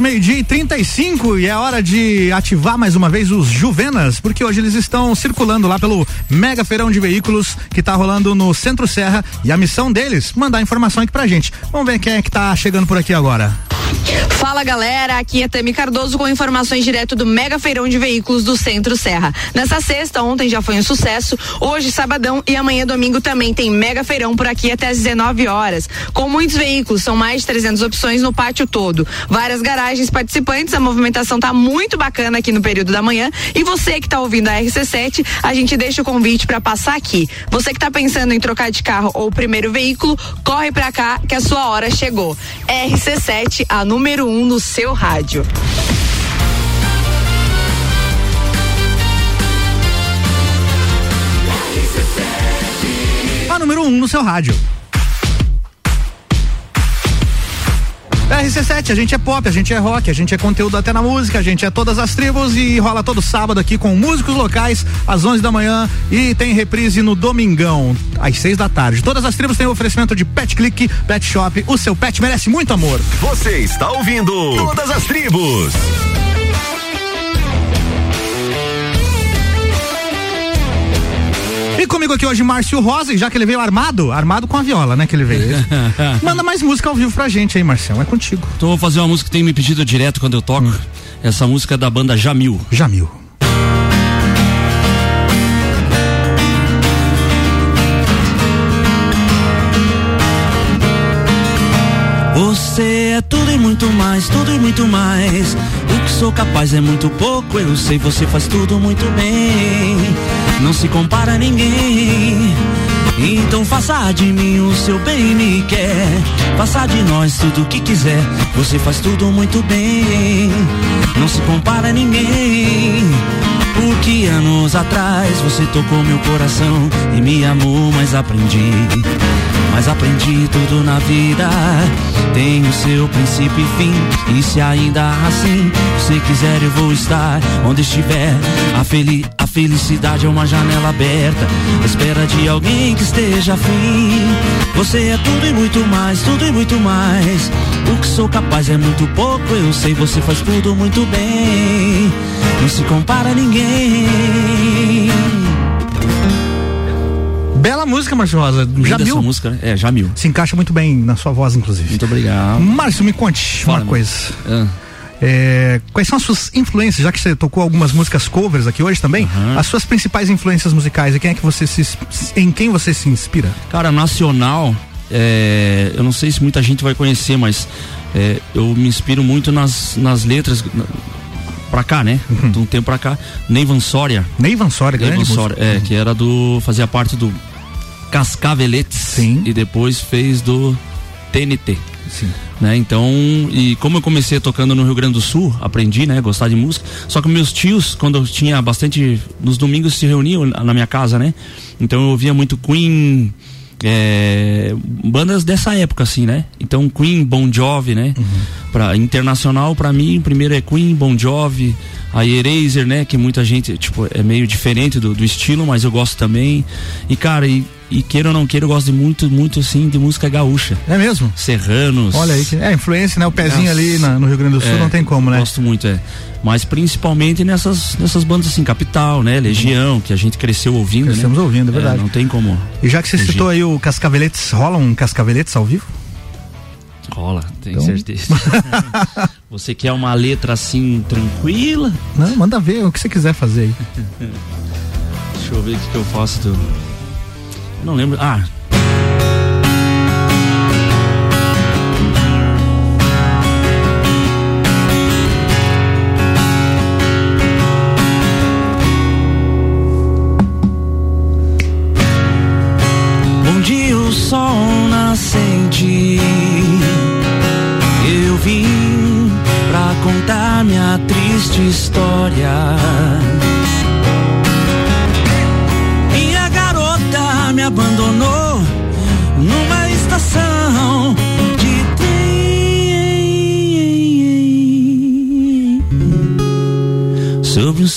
meio-dia e 35 e é hora de ativar mais uma vez os Juvenas, porque hoje eles estão circulando lá pelo mega feirão de veículos que tá rolando no Centro Serra e a missão deles mandar informação aqui pra gente. Vamos ver quem é que tá chegando por aqui agora. Fala galera, aqui é Tami Cardoso com informações direto do Mega Feirão de Veículos do Centro Serra. Nessa sexta, ontem já foi um sucesso, hoje sabadão e amanhã domingo também tem Mega Feirão por aqui até às 19 horas. Com muitos veículos, são mais de 300 opções no pátio todo. Várias garagens participantes, a movimentação tá muito bacana aqui no período da manhã. E você que tá ouvindo a RC7, a gente deixa o convite para passar aqui. Você que tá pensando em trocar de carro ou primeiro veículo, corre pra cá que a sua hora chegou. RC7, a número 1 um no seu rádio. A número 1 um no seu rádio. RC7, a gente é pop, a gente é rock, a gente é conteúdo até na música, a gente é todas as tribos e rola todo sábado aqui com músicos locais às 11 da manhã e tem reprise no domingão às 6 da tarde. Todas as tribos têm oferecimento de Pet Click, Pet Shop. O seu pet merece muito amor. Você está ouvindo Todas as Tribos. E comigo aqui hoje, Márcio Rosa, e já que ele veio armado, armado com a viola, né? Que ele veio. Manda mais música ao vivo pra gente aí, Marcelo. É contigo. Então vou fazer uma música que tem me pedido direto quando eu toco. Essa música é da banda Jamil. Jamil. Você é tudo e muito mais, tudo e muito mais. O que sou capaz é muito pouco, eu sei, você faz tudo muito bem. Não se compara a ninguém. Então faça de mim o seu bem me quer. Faça de nós tudo o que quiser. Você faz tudo muito bem. Não se compara a ninguém. Porque anos atrás você tocou meu coração e me amou, mas aprendi. Mas aprendi tudo na vida. Tem o seu princípio e fim. E se ainda assim você quiser, eu vou estar onde estiver. A, feli a felicidade é uma janela aberta. à Espera de alguém que esteja afim. Você é tudo e muito mais, tudo e muito mais. O que sou capaz é muito pouco, eu sei, você faz tudo muito bem. Não se compara a ninguém. Bela música, Márcio Rosa. Linda Jamil. essa música, né? É, Jamil. Se encaixa muito bem na sua voz, inclusive. Muito obrigado. Márcio, me conte Fala, uma coisa. Ah. É, quais são as suas influências, já que você tocou algumas músicas covers aqui hoje também? As suas principais influências musicais e quem é que você se, em quem você se inspira? Cara, nacional, é, eu não sei se muita gente vai conhecer, mas é, eu me inspiro muito nas, nas letras pra cá, né? De um tempo pra cá. Neivan Soria. Neivan Soria, Neivan grande Soria, músico. é, que era do. fazia parte do Cascaveletes. Sim. E depois fez do TNT. Sim. Né? Então, e como eu comecei tocando no Rio Grande do Sul, aprendi, né, gostar de música. Só que meus tios, quando eu tinha bastante, nos domingos se reuniam na minha casa, né? Então eu ouvia muito Queen, é, bandas dessa época, assim, né? Então Queen, Bon Jovi, né? Pra, internacional, pra mim, primeiro é Queen, Bon Jovi, a Eraser, né? Que muita gente, tipo, é meio diferente do, do estilo, mas eu gosto também. E, cara, e, e queira ou não queira, eu gosto muito, muito, assim, de música gaúcha. É mesmo? Serranos. Olha aí, é influência, né? O pezinho ali na- no Rio Grande do Sul É, não tem como, né? Gosto muito, é. Mas principalmente nessas, nessas bandas assim, Capital, né? Legião, que a gente cresceu ouvindo, Crescemos né? ouvindo, é verdade. não tem como. E já que você fugir. citou aí o Cascaveletes, rola um Cascaveletes ao vivo? Rola, tenho Então- certeza. Você quer uma letra assim, tranquila? Não, manda ver o que você quiser fazer aí. Deixa eu ver o que, que eu faço do. Não lembro. Ah. Onde o sol nascente Eu vim pra contar minha triste história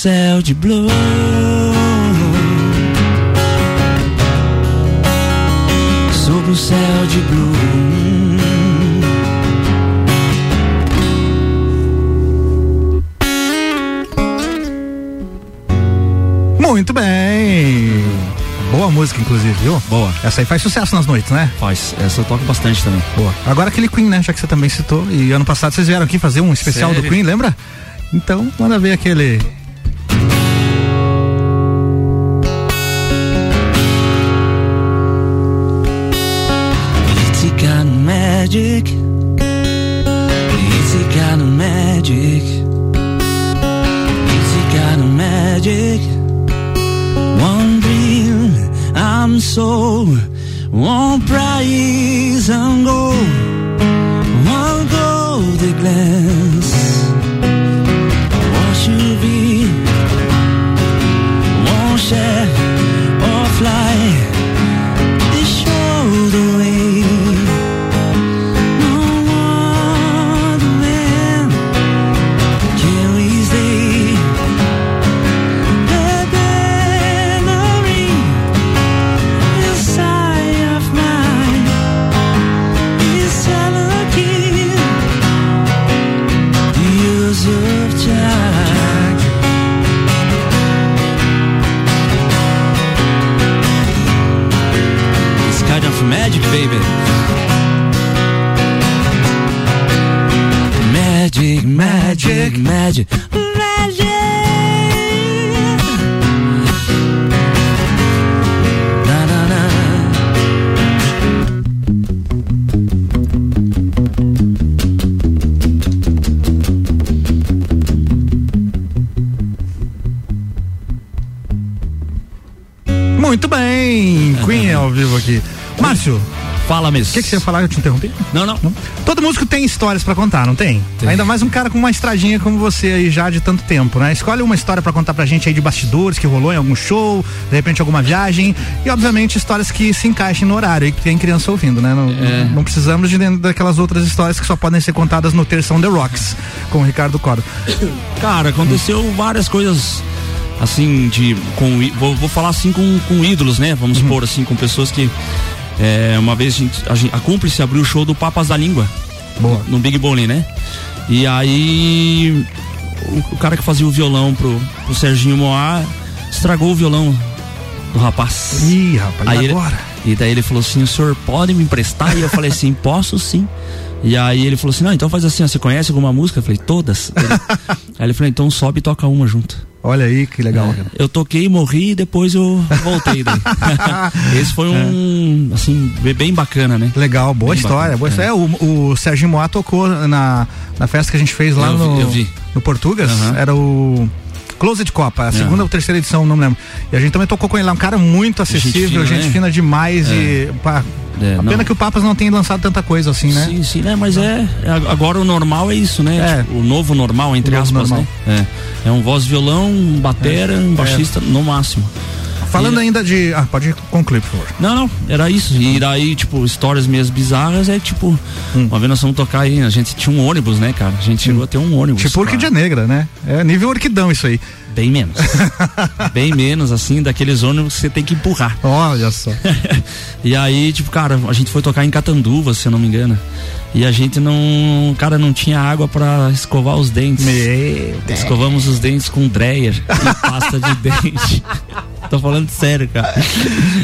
céu de blue sobre o céu de blue. Muito bem. Boa música, inclusive, viu? Boa. Essa aí faz sucesso nas noites, né? Faz. Essa eu toco bastante também. Boa. Agora aquele Queen, né? Já que você também citou. E ano passado vocês vieram aqui fazer um especial do Sério? Queen, lembra? Então, manda ver aquele. Mesmo. O que, que você ia falar? Eu te interrompi? Não, não. Todo músico tem histórias pra contar, não tem? Ainda mais um cara com uma estradinha como você aí já de tanto tempo, né? Escolhe uma história pra contar pra gente aí de bastidores que rolou em algum show, de repente alguma viagem e obviamente histórias que se encaixem no horário e que tem criança ouvindo, né? Não, É. não precisamos de dentro daquelas outras histórias que só podem ser contadas no Terção The Rocks com o Ricardo Cordo. Cara, aconteceu várias coisas assim de com vou, vou falar assim com, com ídolos, né? Vamos Uhum. supor assim com pessoas que é, uma vez a, gente, a, gente- a cúmplice abriu o show do Papas da Língua no Big Bowling, né? E aí o, o cara que fazia o violão pro, pro Serginho Moá estragou o violão do rapaz. Ih, rapaz, e aí ele- agora? e daí ele falou assim, o senhor pode me emprestar? E eu falei assim, posso sim. E aí ele falou assim, não, então faz assim, ó, você conhece alguma música? Eu falei, todas. Ele- aí ele falou, então sobe e toca uma junto. Olha aí que legal. É, eu toquei, morri e depois eu voltei daí. Esse foi um, assim, bem- bacana, né? Legal, boa Bem história, bacana, boa história. É, o, o Serginho Moá tocou na, na festa que a gente fez lá Eu vi- no, eu vi. no Portugas. Aham. Era o Close de Copa, a É. segunda ou terceira edição, não me lembro. E a gente também tocou com ele lá, um cara muito acessível, gente fina, fina, né? demais É. e pá, É, a pena não. que o Papas não tenha lançado tanta coisa assim, né? Sim, sim, né? Mas é, é, agora o normal é isso, né? Tipo, o novo normal, entre novo aspas, normal. né? É. é um voz violão, um batera, um baixista no máximo. Falando E- ainda de. Ah, pode concluir, por favor. Não, não, era isso. E daí, tipo, histórias mesmo bizarras é tipo, Hum. uma vez nós fomos tocar aí, a gente tinha um ônibus, né, cara? A gente chegou a ter um ônibus. Tipo pra- Orquídea Negra, né? É nível orquidão isso aí. Bem menos. Bem menos, assim, daqueles ônibus que você tem que empurrar. Olha só. e aí, tipo, cara, a gente foi tocar em Catanduva, se eu não me engano. E a gente não. Cara, não tinha água pra escovar os dentes. Escovamos os dentes com Dreyer e pasta de dente. Tô falando sério, cara.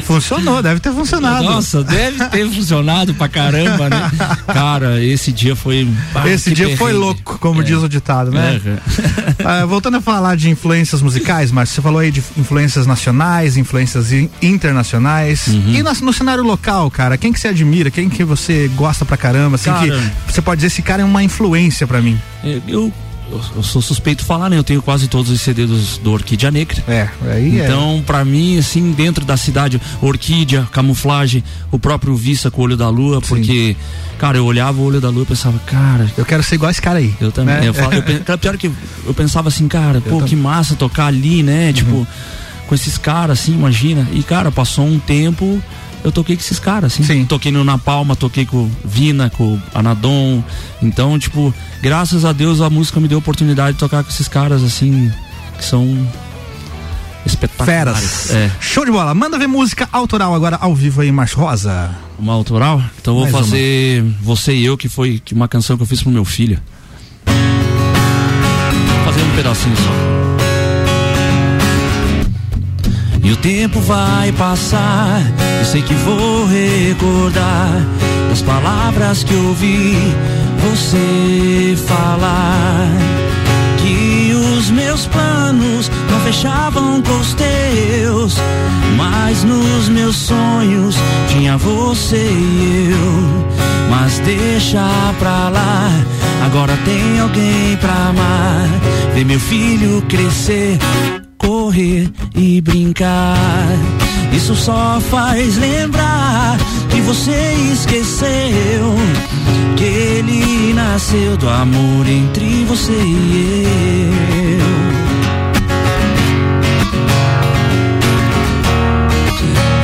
Funcionou, deve ter funcionado. Nossa, deve ter funcionado pra caramba, né? Cara, esse dia foi. ah, Esse dia foi perrengue. louco, como É. diz o ditado, né? É. Ah, voltando a falar de influências musicais, Márcio, você falou aí de influências nacionais, influências in- internacionais. Uhum. E na- no cenário local, cara, quem que você admira? Quem que você gosta pra caramba? Assim, Cara. que você pode dizer esse cara é uma influência pra mim. Eu, eu, eu sou suspeito falar, né? Eu tenho quase todos os CDs do Orquídea Negra. É, aí é. Então, pra mim, assim, dentro da cidade, Orquídea, Camuflagem, o próprio Vista com o Olho da Lua, porque, cara, eu olhava o Olho da Lua e pensava, cara. Eu quero ser igual esse cara aí. Eu também. né? Eu, falo, eu, cara, pior que eu pensava assim, cara, pô, que massa tocar ali, né? Tipo, com esses caras, assim, imagina. E, cara, passou um tempo. Eu toquei com esses caras, assim. Toquei no Na Palma, toquei com Vina, com o Anadon. Então, tipo, graças a Deus a música me deu a oportunidade de tocar com esses caras, assim, que são espetaculares. Feras. É. Show de bola. Manda ver música autoral agora ao vivo aí, Márcio Rosa. Uma autoral? Então eu vou Mais fazer Você e Eu, que foi uma canção que eu fiz pro meu filho. Vou fazer um pedacinho só. E o tempo vai passar, eu sei que vou recordar as palavras que ouvi você falar. Que os meus planos não fechavam com os teus, mas nos meus sonhos tinha você e eu. Mas deixa pra lá, agora tem alguém pra amar. Ver meu filho crescer, correr e brincar. Isso só faz lembrar que você esqueceu que ele nasceu do amor entre você e eu.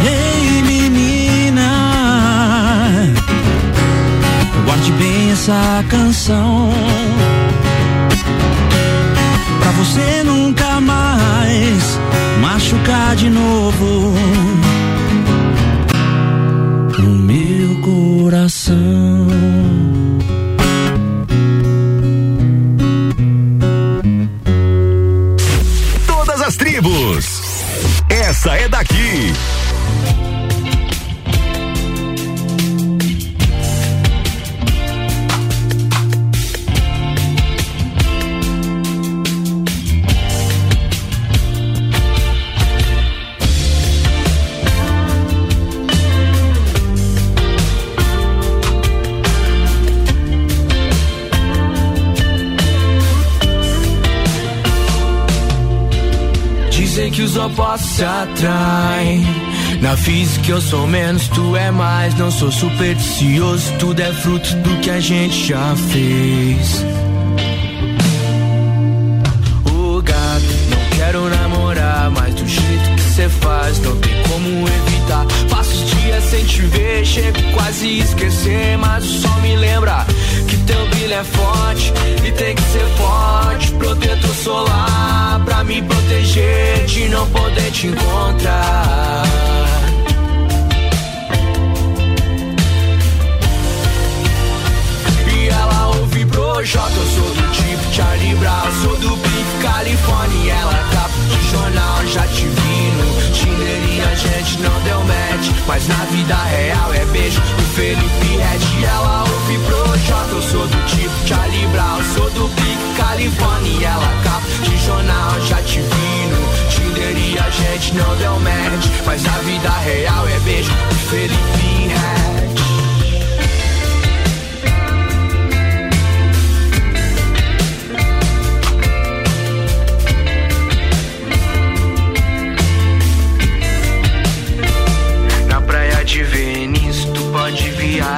Ei, menina, guarde bem essa canção você nunca mais machucar de novo o meu coração. Todas as tribos. Essa é daqui. Os opostos se atraem. Na física eu sou menos, tu é mais. Não sou supersticioso, tudo é fruto do que a gente já fez. O gato, não quero namorar, mas do jeito que cê faz, não tem como evitar. Passo os dias sem te ver, chego quase a esquecer, mas o sol me lembra que teu brilho é forte e tem que ser forte. Solar pra me proteger de não poder te encontrar. E ela ouve Projota, eu sou do tipo Charlie Brown, sou do Pique Califórnia. Ela tá de jornal, já te vi no Tinder e a gente não deu match. Mas na vida real é beijo do Felipe Red. E ela ouve Projota, eu sou do tipo Charlie Brown, sou do Pique Califórnia. Ela tá de jornal, já te vi no Tinder e a gente não deu match. Mas na vida real é beijo do Felipe Red.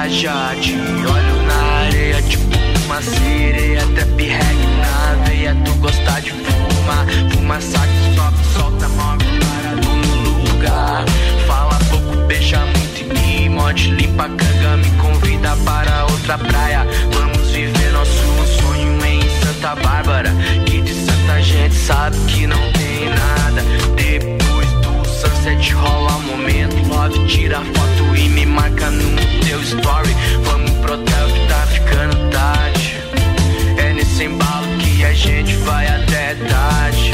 Te olho na areia, tipo uma sereia. Trap reggae na veia, tu gosta de fumar. Fuma saco, sobe, solta, move, parado no lugar. Fala pouco, beija muito e me morde. Limpa canga, me convida para outra praia. Vamos viver nosso sonho em Santa Bárbara. Que de Santa gente sabe que não tem nada. Depois do sunset rola um momento. Love, tira foto e me marca no teu story. Vamos pro hotel que tá ficando tarde. É nesse embalo que a gente vai até tarde.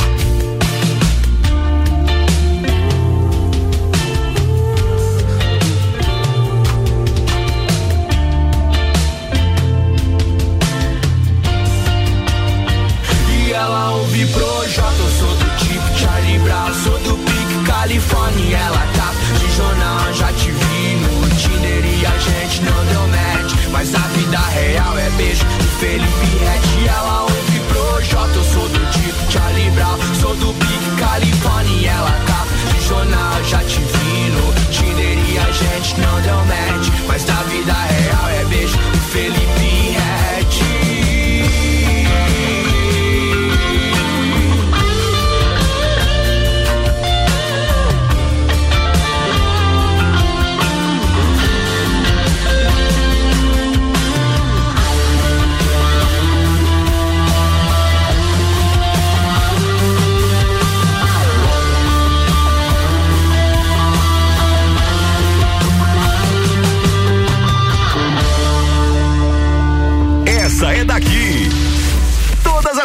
E ela ouve Projota, eu sou do tipo Charlie Brown, sou do Pique Califórnia. Ela tá de jornal, já te vi Tinder e a gente não deu match. Mas a vida real é beijo do Felipe Red. Ela ouve Projota, eu sou do tipo Charlie Brown, sou do Pique Califórnia. Ela tá de jornal, já te vi no Tinder e a gente não deu match. Mas a vida real é beijo do Felipe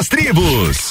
tribos.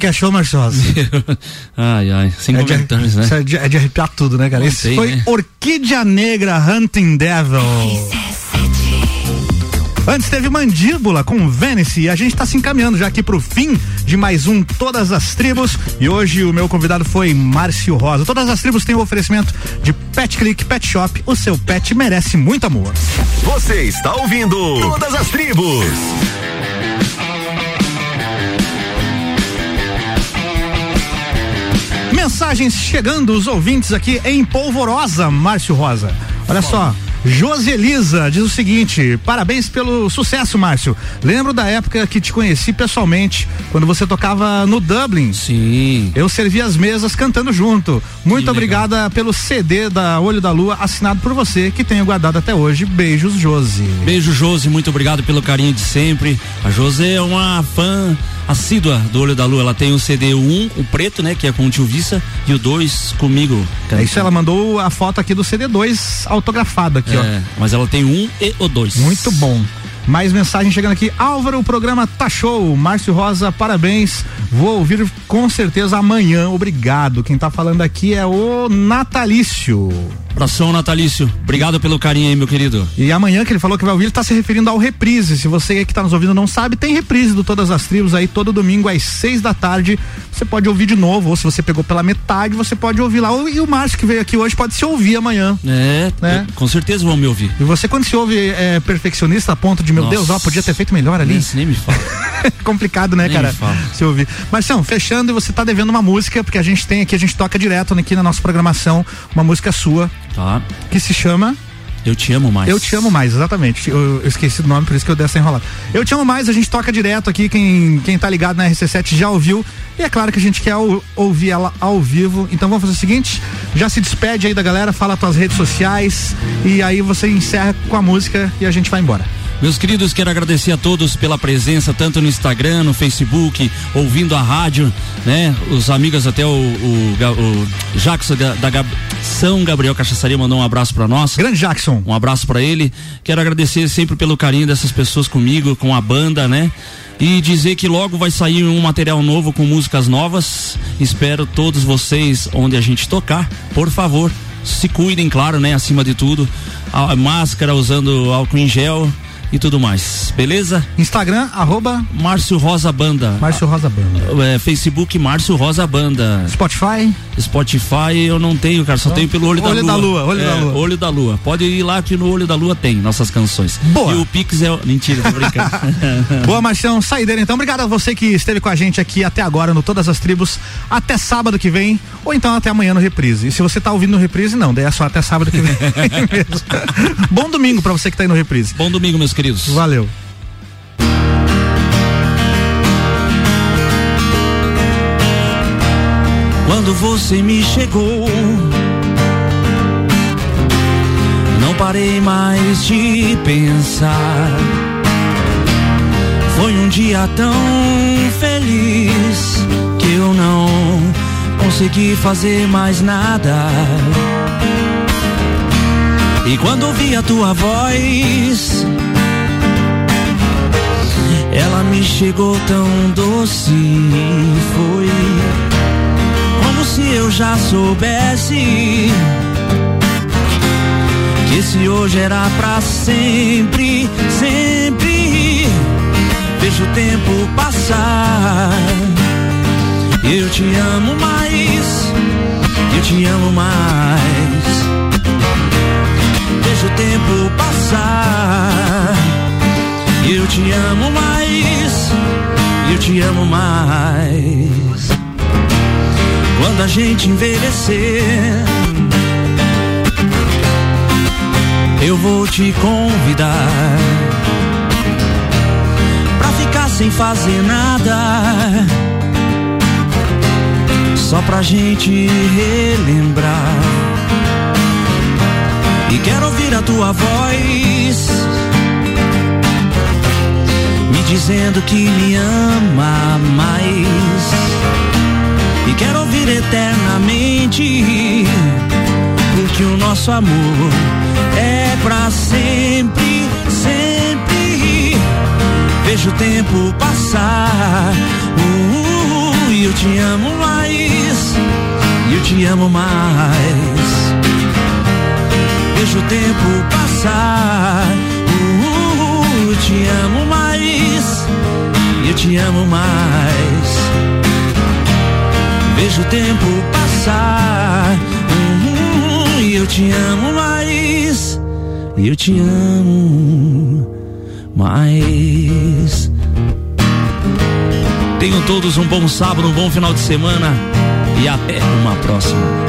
Que, achou, Marciosa? ai, ai, sem é comentários, de, né? É de, é de arrepiar tudo, né, cara? Esse foi né? Orquídea Negra Hunting Devil. Antes teve Mandíbula com Venice e a gente tá se encaminhando já aqui pro fim de mais um Todas as Tribos e hoje o meu convidado foi Márcio Rosa. Todas as Tribos têm o oferecimento de Pet Click Pet Shop. O seu pet merece muito amor. Você está ouvindo Todas as Tribos. Mensagens chegando, os ouvintes aqui em Polvorosa, Márcio Rosa. Olha só. Joselisa diz o seguinte: parabéns pelo sucesso, Márcio. Lembro da época que te conheci pessoalmente, quando você tocava no Dublin. Sim. Eu servia as mesas cantando junto. Muito Que obrigada pelo CD da Olho da Lua, assinado por você, que tenho guardado até hoje. Beijos, Josi. Beijo, Josi, muito obrigado pelo carinho de sempre. A Josi é uma fã assídua do Olho da Lua. Ela tem o CD 1, o preto, né, que é com o tio Vissa, e o 2 comigo. É isso, ela mandou a foto aqui do CD2 autografado aqui, É, mas ela tem um e o dois. Muito bom. Mais mensagem chegando aqui. Álvaro, o programa tá show. Márcio Rosa, parabéns. Vou ouvir com certeza amanhã. Obrigado. Quem tá falando aqui é o Natalício. Abração, Natalício. Obrigado pelo carinho aí, meu querido. E amanhã que ele falou que vai ouvir, ele tá se referindo ao reprise. Se você que tá nos ouvindo não sabe, tem reprise do Todas as Tribos aí todo domingo às seis da tarde. Você pode ouvir de novo, ou se você pegou pela metade, você pode ouvir lá. E o Márcio que veio aqui hoje pode se ouvir amanhã. É, Né? com certeza vão me ouvir. E você quando se ouve é, perfeccionista a ponto de, meu Nossa. Deus, ó, podia ter feito melhor ali. Nem, nem me fala. complicado, né, Nem cara? Se ouvir. Marcião, fechando, e você tá devendo uma música, porque a gente tem aqui, a gente toca direto aqui na nossa programação, uma música sua, Tá. que se chama Eu te amo mais. Eu Te Amo Mais, exatamente. Eu, eu esqueci do nome, por isso que eu dei essa enrolada. Eu Te Amo Mais, a gente toca direto aqui, quem, quem tá ligado na RC7 já ouviu, e é claro que a gente quer ou- ouvir ela ao vivo, então vamos fazer o seguinte, já se despede aí da galera, fala tuas redes sociais, e aí você encerra com a música e a gente vai embora. Meus queridos, quero agradecer a todos pela presença, tanto no Instagram, no Facebook, ouvindo a rádio, né? Os amigos até o, o, o Jackson da, da São Gabriel Cachaçaria mandou um abraço para nós. Grande Jackson. Um abraço para ele. Quero agradecer sempre pelo carinho dessas pessoas comigo, com a banda, né? E dizer que logo vai sair um material novo com músicas novas. Espero todos vocês onde a gente tocar. Por favor, se cuidem, claro, né? Acima de tudo. A máscara, usando álcool em gel e tudo mais. Beleza? Instagram, arroba Márcio Rosa Banda. Márcio Rosa Banda. É, Facebook Márcio Rosa Banda. Spotify? Spotify eu não tenho, cara, só tenho pelo Olho, Olho da da Lua. Lua, Olho da É, Lua. Olho da Lua. Pode ir lá que no Olho da Lua tem nossas canções. Boa. E o Pix é. Mentira, tô brincando. Boa, Marcião, saideira então. Obrigado a você que esteve com a gente aqui até agora no Todas as Tribos. Até sábado que vem, ou então até amanhã no Reprise. E se você tá ouvindo no Reprise, não, daí é só até sábado que vem. Bom domingo pra você que tá aí no Reprise. Bom domingo, meus queridos. Valeu. Quando você me chegou, não parei mais de pensar. Foi um dia tão feliz que eu não consegui fazer mais nada. E quando ouvi a tua voz, ela me chegou tão doce. Foi como se eu já soubesse que esse hoje era pra sempre, sempre. Vejo o tempo passar. Eu te amo mais, eu te amo mais. Vejo o tempo passar. Eu te amo mais, eu te amo mais. Quando a gente envelhecer, eu vou te convidar pra ficar sem fazer nada, só pra gente relembrar. E quero ouvir a tua voz dizendo que me ama mais. E quero ouvir eternamente, porque o nosso amor é pra sempre, sempre. Vejo o tempo passar, uh, e eu te amo mais, eu te amo mais. Vejo o tempo passar, uh, te amo mais, eu te amo mais. Vejo o tempo passar, uh, e eu te amo mais, eu te amo mais. Tenham todos um bom sábado, um bom final de semana e até uma próxima.